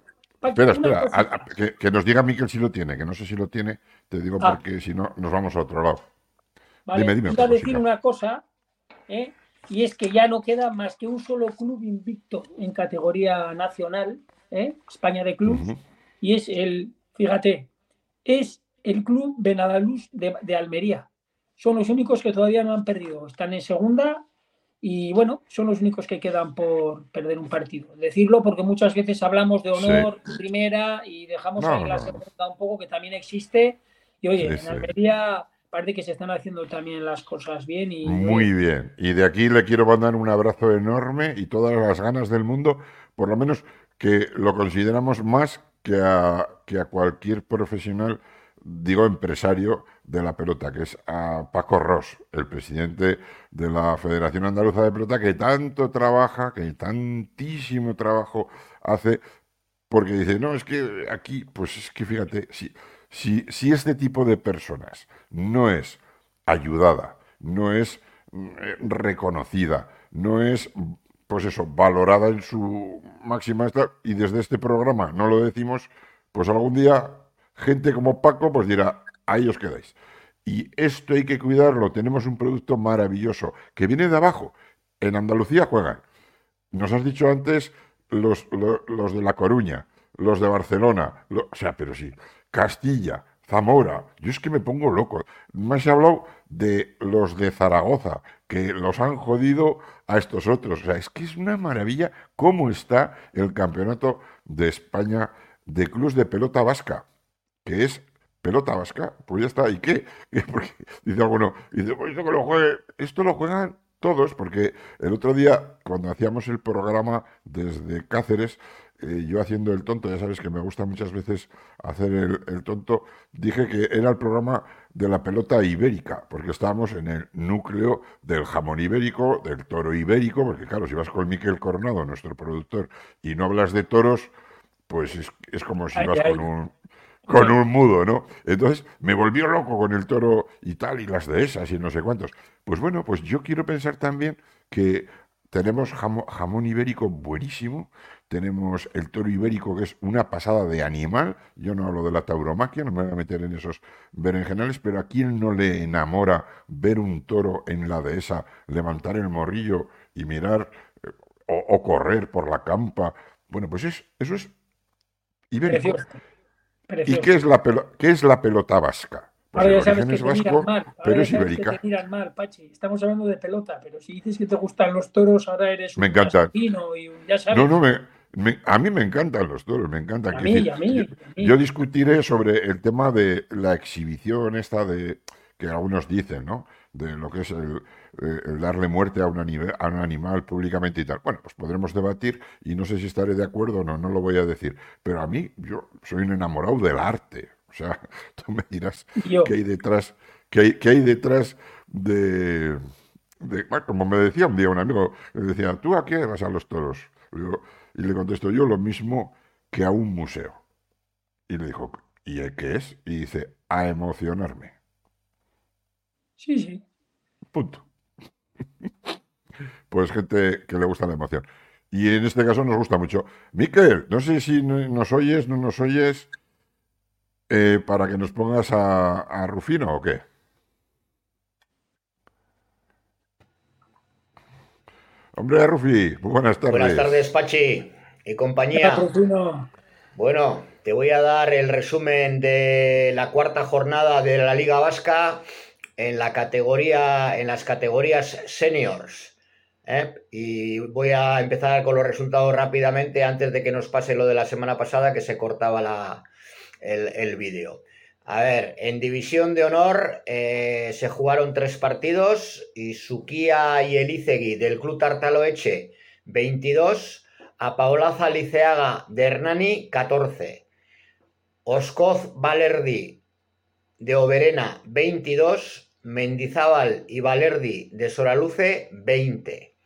espera, espera, que, nos diga Miquel si lo tiene, que no sé si lo tiene, te digo ah. porque si no nos vamos a otro lado. ¿Vale? Dime, a decir una cosa, ¿eh? y es que ya no queda más que un solo club invicto en categoría nacional, ¿eh? España de clubs, y es el, fíjate, es el club Benadaluz de, de Almería. Son los únicos que todavía no han perdido. Están en segunda y bueno, son los únicos que quedan por perder un partido. Decirlo porque muchas veces hablamos de honor primera y dejamos ahí la segunda un poco que también existe. Y oye, en Almería parece que se están haciendo también las cosas bien. Y, Muy bien. Y de aquí le quiero mandar un abrazo enorme y todas las ganas del mundo, por lo menos que lo consideramos más que a, que a cualquier profesional, digo empresario de la pelota, que es a Paco Ross, el presidente de la Federación Andaluza de Pelota, que tanto trabaja, que tantísimo trabajo hace, porque dice, no, es que aquí, pues es que fíjate, sí. Si, si este tipo de personas no es ayudada, no es mm, eh, reconocida, no es, pues eso, valorada en su máxima y desde este programa no lo decimos, pues algún día gente como Paco pues dirá, ahí os quedáis. Y esto hay que cuidarlo, tenemos un producto maravilloso que viene de abajo. En Andalucía juegan. Nos has dicho antes los, los, de La Coruña, los de Barcelona, o sea, pero sí, Castilla, Zamora. Yo es que me pongo loco. Me has hablado de los de Zaragoza, que los han jodido a estos otros. O sea, es que es una maravilla cómo está el campeonato de España de clubes de pelota vasca, que es pelota vasca. Pues ya está. ¿Y qué? Porque dice alguno, dice, pues esto, lo juegue, esto lo juegan todos, porque el otro día, cuando hacíamos el programa desde Cáceres, eh, yo haciendo el tonto, ya sabes que me gusta muchas veces hacer el, tonto, dije que era el programa de la pelota ibérica, porque estábamos en el núcleo del jamón ibérico, del toro ibérico, porque claro, si vas con Miquel Coronado, nuestro productor, y no hablas de toros, pues es, como si vas con un con un mudo, ¿no? Entonces me volvió loco con el toro y tal, y las dehesas y no sé cuántos. Pues bueno, pues yo quiero pensar también que tenemos jamón ibérico buenísimo, tenemos el toro ibérico, que es una pasada de animal. Yo no hablo de la tauromaquia, no me voy a meter en esos berenjenales, pero a quién no le enamora ver un toro en la dehesa, levantar el morrillo y mirar eh, o, correr por la campa. Bueno, pues es, eso es ibérico. ¿Y qué es, la qué es la pelota vasca? Pues Ahora ya sabes que te vasco, pero es ibérica. Que te mal, Pachi. Estamos hablando de pelota, pero si dices que te gustan los toros, ahora eres un me encanta. y ya sabes. No, no, me, a mí me encantan los toros, me encantan. A mí, a mí, yo, discutiré sobre el tema de la exhibición esta de que algunos dicen, ¿no? De lo que es el, eh, darle muerte a un, a un animal públicamente y tal. Bueno, pues podremos debatir y no sé si estaré de acuerdo o no, no lo voy a decir. Pero a mí, yo soy un enamorado del arte. O sea, tú me dirás qué hay detrás, qué hay, qué hay detrás de, bueno, como me decía un día un amigo, me decía, ¿tú a qué vas a los toros? Y le contesto yo lo mismo que a un museo. Y le dijo, ¿y qué es? Y dice, a emocionarme. Sí, sí. Punto. pues gente que le gusta la emoción. Y en este caso nos gusta mucho. Miquel, no sé si nos oyes, no nos oyes, eh, para que nos pongas a Rufino o qué. Hombre, Rufi, buenas tardes. Buenas tardes, Pachi y compañía. Bueno, te voy a dar el resumen de la cuarta jornada de la Liga Vasca en la categoría, en las categorías seniors. ¿eh? Y voy a empezar con los resultados rápidamente antes de que nos pase lo de la semana pasada que se cortaba la, el, el vídeo. A ver, en División de Honor eh, se jugaron tres partidos y Suquía y Elizegui del Club Tartaloeche 22, a Paolaza Liceaga de Hernani 14, Oscoz Valerdi de Oberena 22, Mendizábal y Valerdi de Soraluce 20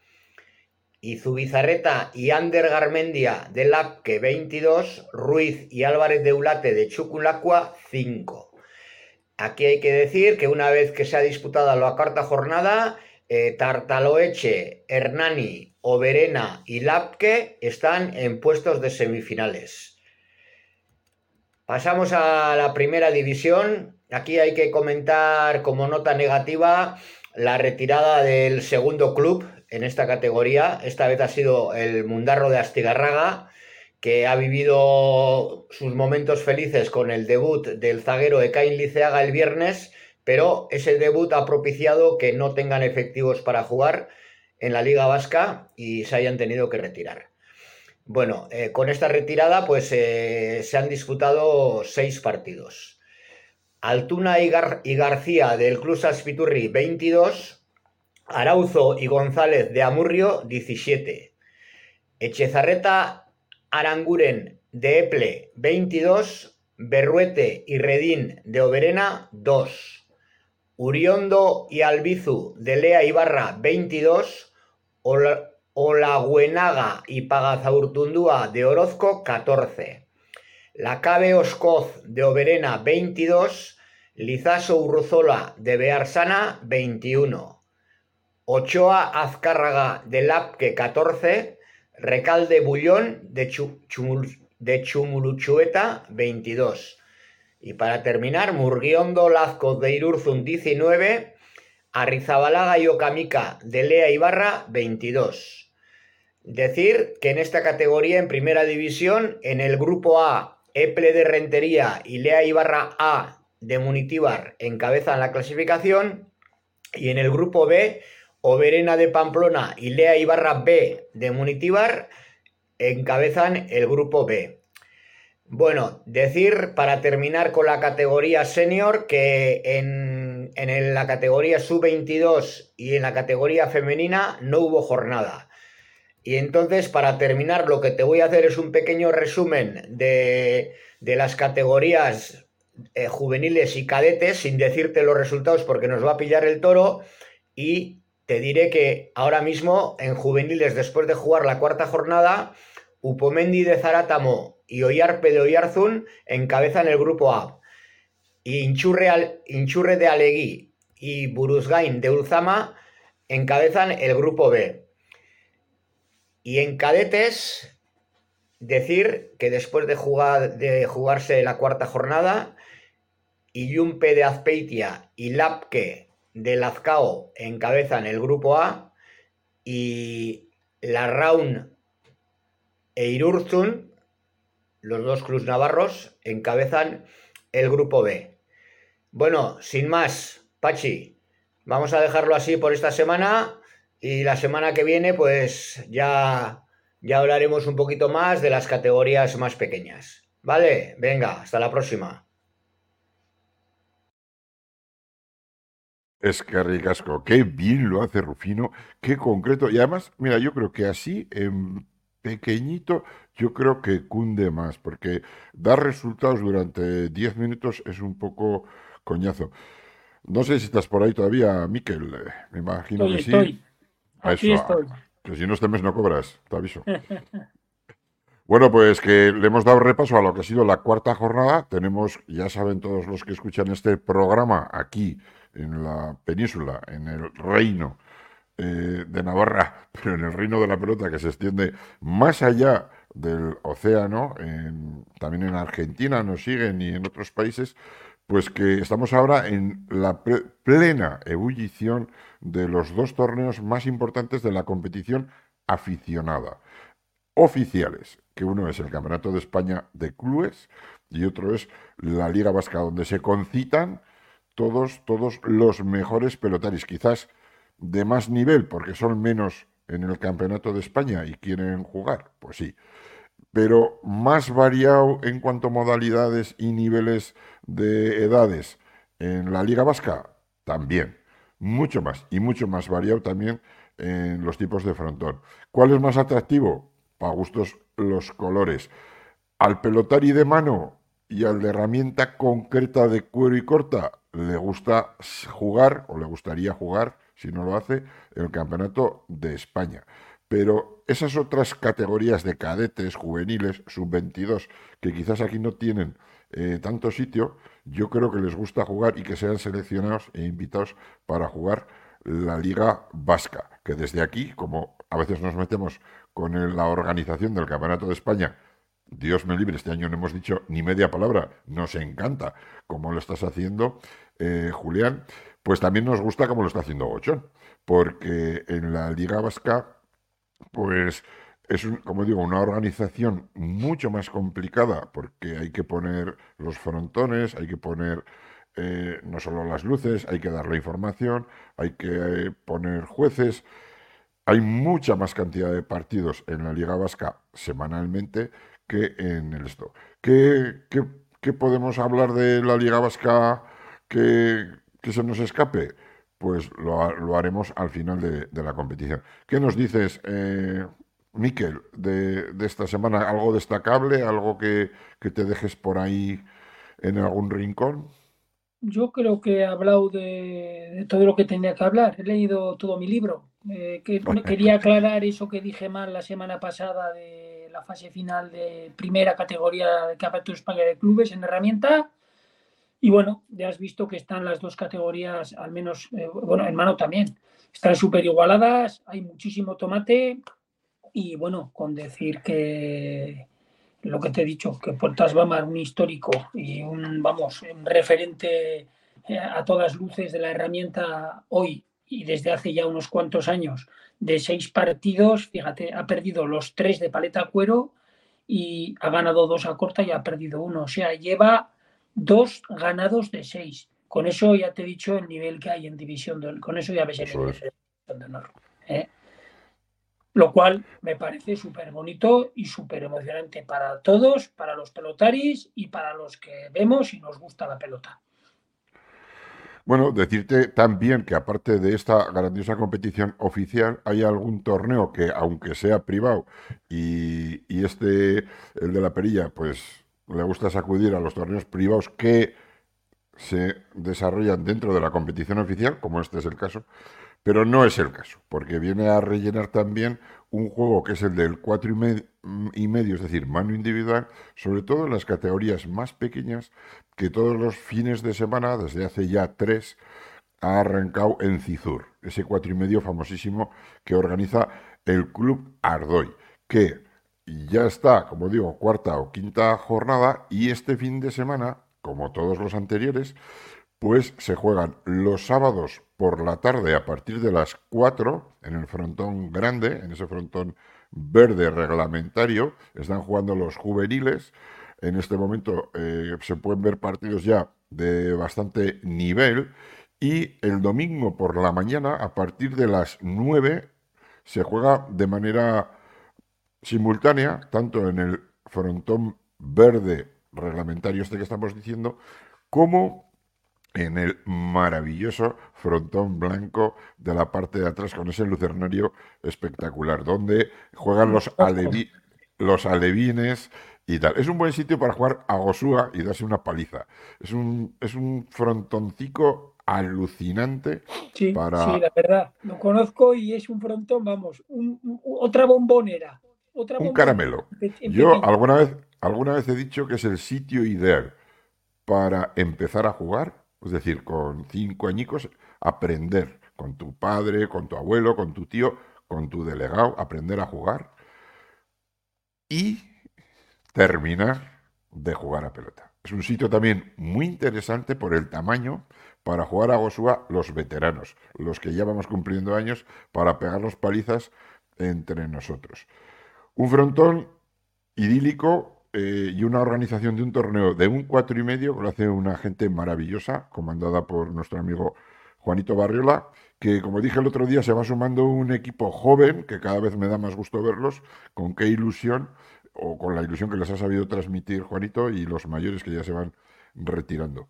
y Zubizarreta y Ander Garmendia de Lapque 22, Ruiz y Álvarez de Ulate de Chuculacua 5. Aquí hay que decir que una vez que se ha disputado la cuarta jornada, eh, Tartaloeche, Hernani, Oberena y Lapke están en puestos de semifinales. Pasamos a la primera división. Aquí hay que comentar como nota negativa la retirada del segundo club en esta categoría. Esta vez ha sido el Mundarro de Astigarraga que ha vivido sus momentos felices con el debut del zaguero Ekain Liceaga el viernes, pero ese debut ha propiciado que no tengan efectivos para jugar en la Liga Vasca y se hayan tenido que retirar. Bueno, eh, con esta retirada pues eh, se han disputado seis partidos. Altuna y, y García del Club Saspiturri 22, Arauzo y González de Amurrio 17, Echezarreta Aranguren de Eple 22, Berruete y Redín de Oberena 2, Uriondo y Albizu de Lea Ibarra 22, Olaguenaga y Pagazaurtundúa de Orozco 14, Lacabe Oscoz de Oberena 22, Lizaso Urruzola de Bearsana 21, Ochoa Azcárraga de Lapque 14, Recalde Bullón de, Chumuluchueta 22. Y para terminar, Murguiondo Lazco de Irurzun 19, Arrizabalaga y Ocamica de Lea Ibarra 22. Decir que en esta categoría, en primera división, en el grupo A, Eple de Rentería y Lea Ibarra A de Munitibar encabezan la clasificación. Y en el grupo B, Oberena de Pamplona y Lea Ibarra B de Munitibar encabezan el grupo B. Bueno, decir para terminar con la categoría senior que en, en la categoría sub-22 y en la categoría femenina no hubo jornada. Y entonces, para terminar, lo que te voy a hacer es un pequeño resumen de, de las categorías eh, juveniles y cadetes, sin decirte los resultados porque nos va a pillar el toro. Y te diré que ahora mismo en juveniles, después de jugar la cuarta jornada, Upomendi de Zarátamo y Oyarpe de Oyarzún encabezan el grupo A. Y Inchurre, Inchurre de Alegui y Buruzgain de Ulzama encabezan el grupo B. Y en cadetes, decir que después de, jugar, de jugarse la cuarta jornada, Iyumpe de Azpeitia y Lapke de Lazcao encabezan el grupo A y Larraun e Irurzun, los dos clubes navarros, encabezan el grupo B. Bueno, sin más, Pachi, vamos a dejarlo así por esta semana y la semana que viene pues ya, ya hablaremos un poquito más de las categorías más pequeñas. Vale, venga, hasta la próxima. Es que ricasco, qué bien lo hace Rufino, qué concreto. Y además, mira, yo creo que así, en pequeñito, yo creo que cunde más, porque dar resultados durante 10 minutos es un poco coñazo. No sé si estás por ahí todavía, Miquel. eh, Me imagino Estoy, que sí. estoy. A Aquí eso, estoy. Que si no este mes no cobras, te aviso. Bueno, pues que le hemos dado repaso a lo que ha sido la cuarta jornada. Tenemos, ya saben todos los que escuchan este programa aquí en la península, en el reino eh, de Navarra, pero en el reino de la pelota que se extiende más allá del océano, en- también en Argentina nos siguen y en otros países, pues que estamos ahora en la ple- plena ebullición de los dos torneos más importantes de la competición aficionada. Oficiales, que uno es el Campeonato de España de clubes y otro es la Liga Vasca, donde se concitan todos, todos los mejores pelotaris, quizás de más nivel, porque son menos en el Campeonato de España y quieren jugar, pues sí, pero más variado en cuanto a modalidades y niveles de edades en la Liga Vasca, también, mucho más, y mucho más variado también en los tipos de frontón. ¿Cuál es más atractivo? Para gustos los colores. Al pelotari de mano y al de herramienta concreta de cuero y corta le gusta jugar o le gustaría jugar, si no lo hace, el Campeonato de España. Pero esas otras categorías de cadetes, juveniles, sub-22, que quizás aquí no tienen eh, tanto sitio, yo creo que les gusta jugar y que sean seleccionados e invitados para jugar la Liga Vasca, que desde aquí, como a veces nos metemos con la organización del Campeonato de España, Dios me libre, este año no hemos dicho ni media palabra, nos encanta como lo estás haciendo, eh, Julián, pues también nos gusta como lo está haciendo Bochón, porque en la Liga Vasca, pues es, un- como digo, una organización mucho más complicada, porque hay que poner los frontones, hay que poner eh, no solo las luces, hay que dar la información, hay que eh, poner jueces, hay mucha más cantidad de partidos en la Liga Vasca semanalmente en el esto. ¿Qué, qué- qué podemos hablar de la Liga Vasca que, que se nos escape? Pues lo, lo haremos al final de, de la competición. ¿Qué nos dices, eh, Miquel, de, de esta semana? ¿Algo destacable? ¿Algo que, que te dejes por ahí en algún rincón? Yo creo que he hablado de, de todo lo que tenía que hablar. He leído todo mi libro. Eh, que, quería aclarar eso que dije mal la semana pasada de la fase final de primera categoría de Campeonato de España de Clubes en herramienta. Y bueno, ya has visto que están las dos categorías, al menos, eh, bueno, en mano también, están súper igualadas, hay muchísimo tomate y bueno, con decir que lo que te he dicho, que Puertas Bamar, un histórico y un, vamos, un referente eh, a todas luces de la herramienta hoy y desde hace ya unos cuantos años, de seis partidos, fíjate, ha perdido los tres de paleta cuero y ha ganado dos a corta y ha perdido uno. O sea, lleva dos ganados de seis. Con eso ya te he dicho el nivel que hay en división de honor. Con eso ya ves el nivel es. de división de honor. ¿eh? Lo cual me parece súper bonito y súper emocionante para todos, para los pelotaris y para los que vemos y nos gusta la pelota. Bueno, decirte también que aparte de esta grandiosa competición oficial, hay algún torneo que, aunque sea privado, y, y este, el de la perilla, pues le gusta sacudir a los torneos privados que se desarrollan dentro de la competición oficial, como este es el caso, pero no es el caso, porque viene a rellenar también un juego que es el del 4 y, y medio, es decir, mano individual, sobre todo en las categorías más pequeñas, que todos los fines de semana, desde hace ya tres, ha arrancado en Cizur, ese cuatro y medio famosísimo que organiza el Club Ardoy, que ya está, como digo, cuarta o quinta jornada y este fin de semana, como todos los anteriores, pues se juegan los sábados por la tarde a partir de las 4 en el frontón grande, en ese frontón verde reglamentario, están jugando los juveniles. En este momento eh, se pueden ver partidos ya de bastante nivel y el domingo por la mañana a partir de las 9 se juega de manera simultánea, tanto en el frontón verde reglamentario este que estamos diciendo, como en el maravilloso frontón blanco de la parte de atrás con ese lucernario espectacular, donde juegan los, los alevines y tal. Es un buen sitio para jugar a Gosúa y darse una paliza. Es un, es un frontoncico alucinante. Sí, para... sí, la verdad. Lo conozco y es un frontón, vamos, otra bombonera. Otra un caramelo. Yo alguna vez, alguna vez he dicho que es el sitio ideal para empezar a jugar es decir, con cinco añicos, aprender con tu padre, con tu abuelo, con tu tío, con tu delegado, aprender a jugar y terminar de jugar a pelota. Es un sitio también muy interesante por el tamaño para jugar a Gosúa los veteranos, los que ya vamos cumpliendo años, para pegarnos palizas entre nosotros. Un frontón idílico eh, y una organización de un torneo de un cuatro y medio lo hace una gente maravillosa, comandada por nuestro amigo Juanito Barriola, que como dije el otro día se va sumando un equipo joven, que cada vez me da más gusto verlos, con qué ilusión, o con la ilusión que les ha sabido transmitir Juanito y los mayores que ya se van retirando.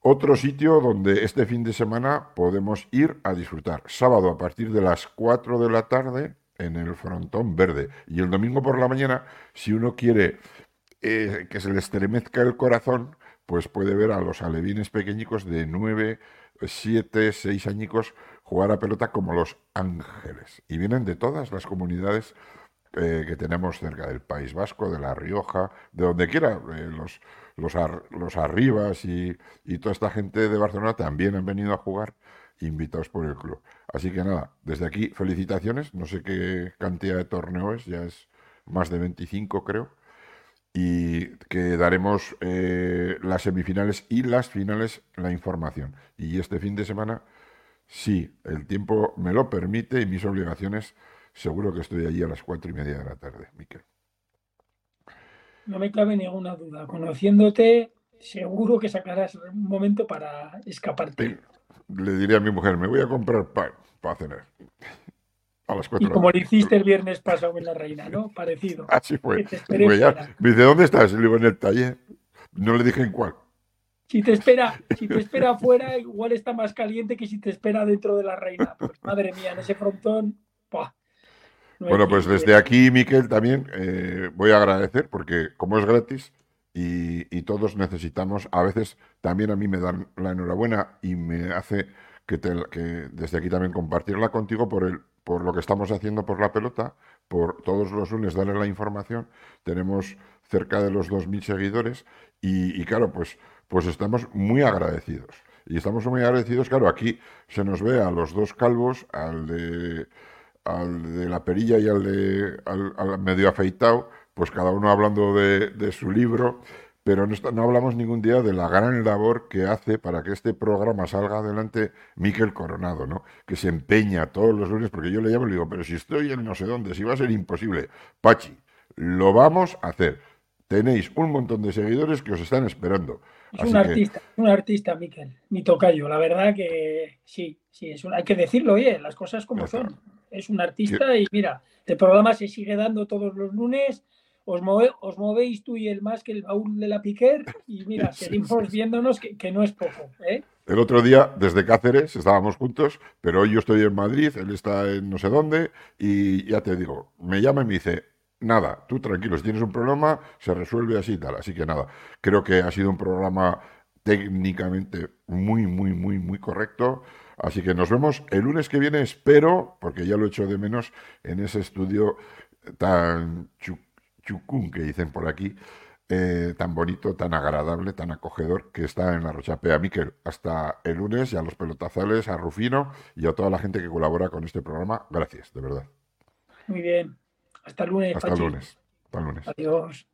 Otro sitio donde este fin de semana podemos ir a disfrutar. Sábado a partir de las 4 de la tarde en el frontón verde. Y el domingo por la mañana, si uno quiere eh, que se le estremezca el corazón, pues puede ver a los alevines pequeñicos de 9, 7, 6 añicos jugar a pelota como los ángeles. Y vienen de todas las comunidades eh, que tenemos cerca del País Vasco, de La Rioja, de donde quiera. Eh, los, los, los Arribas y, y toda esta gente de Barcelona también han venido a jugar invitados por el club. Así que nada, desde aquí felicitaciones, no sé qué cantidad de torneos, ya es más de 25 creo, y que daremos eh, las semifinales y las finales la información. Y este fin de semana, sí, el tiempo me lo permite y mis obligaciones, seguro que estoy allí a las cuatro y media de la tarde, Miquel. No me cabe ninguna duda. Conociéndote, seguro que sacarás un momento para escaparte le diré a mi mujer, me voy a comprar pan para cenar. A las cuatro y como lo hiciste el viernes pasado en La Reina, ¿no? Parecido. Así fue. me dice, ¿dónde estás? le digo, en el taller. No le dije en cuál. Si te espera, si te espera afuera, igual está más caliente que si te espera dentro de La Reina. Pues, madre mía, en ese frontón. bueno, pues desde aquí, Miquel, también eh, voy a agradecer porque como es gratis, y, todos necesitamos, a veces también a mí me dan la enhorabuena y me hace que, que desde aquí también compartirla contigo por, el, por lo que estamos haciendo por la pelota, por todos los lunes darle la información. Tenemos cerca de los 2.000 seguidores y, claro, pues, pues estamos muy agradecidos. Y estamos muy agradecidos, claro, aquí se nos ve a los dos calvos, al de, al de la perilla y al de al medio afeitado, pues cada uno hablando de, su libro, pero no, no, hablamos ningún día de la gran labor que hace para que este programa salga adelante Miquel Coronado, ¿no? Que se empeña todos los lunes, porque yo le llamo y le digo, pero si estoy en no sé dónde, si va a ser imposible. Pachi, lo vamos a hacer. Tenéis un montón de seguidores que os están esperando. Es un artista, un artista, Miquel, mi tocayo. La verdad que sí, sí, es hay que decirlo, oye, las cosas como son. Es un artista y mira, el programa se sigue dando todos los lunes os, os movéis tú y el más que el baúl de la Piquer y mira, seguimos viéndonos que, no es poco. ¿eh? El otro día, desde Cáceres, estábamos juntos, pero hoy yo estoy en Madrid, él está en no sé dónde, y ya te digo, me llama y me dice, nada, tú tranquilo, si tienes un problema, se resuelve así y tal. Así que nada, creo que ha sido un programa técnicamente muy, muy, muy, muy correcto. Así que nos vemos el lunes que viene, espero, porque ya lo echo de menos, en ese estudio tan chucún que dicen por aquí, eh, tan bonito, tan agradable, tan acogedor que está en la Rochapea. Miquel, hasta el lunes y a los pelotazales, a Rufino y a toda la gente que colabora con este programa, gracias, de verdad. Muy bien. Hasta el lunes. Hasta el lunes. Hasta el lunes. Adiós.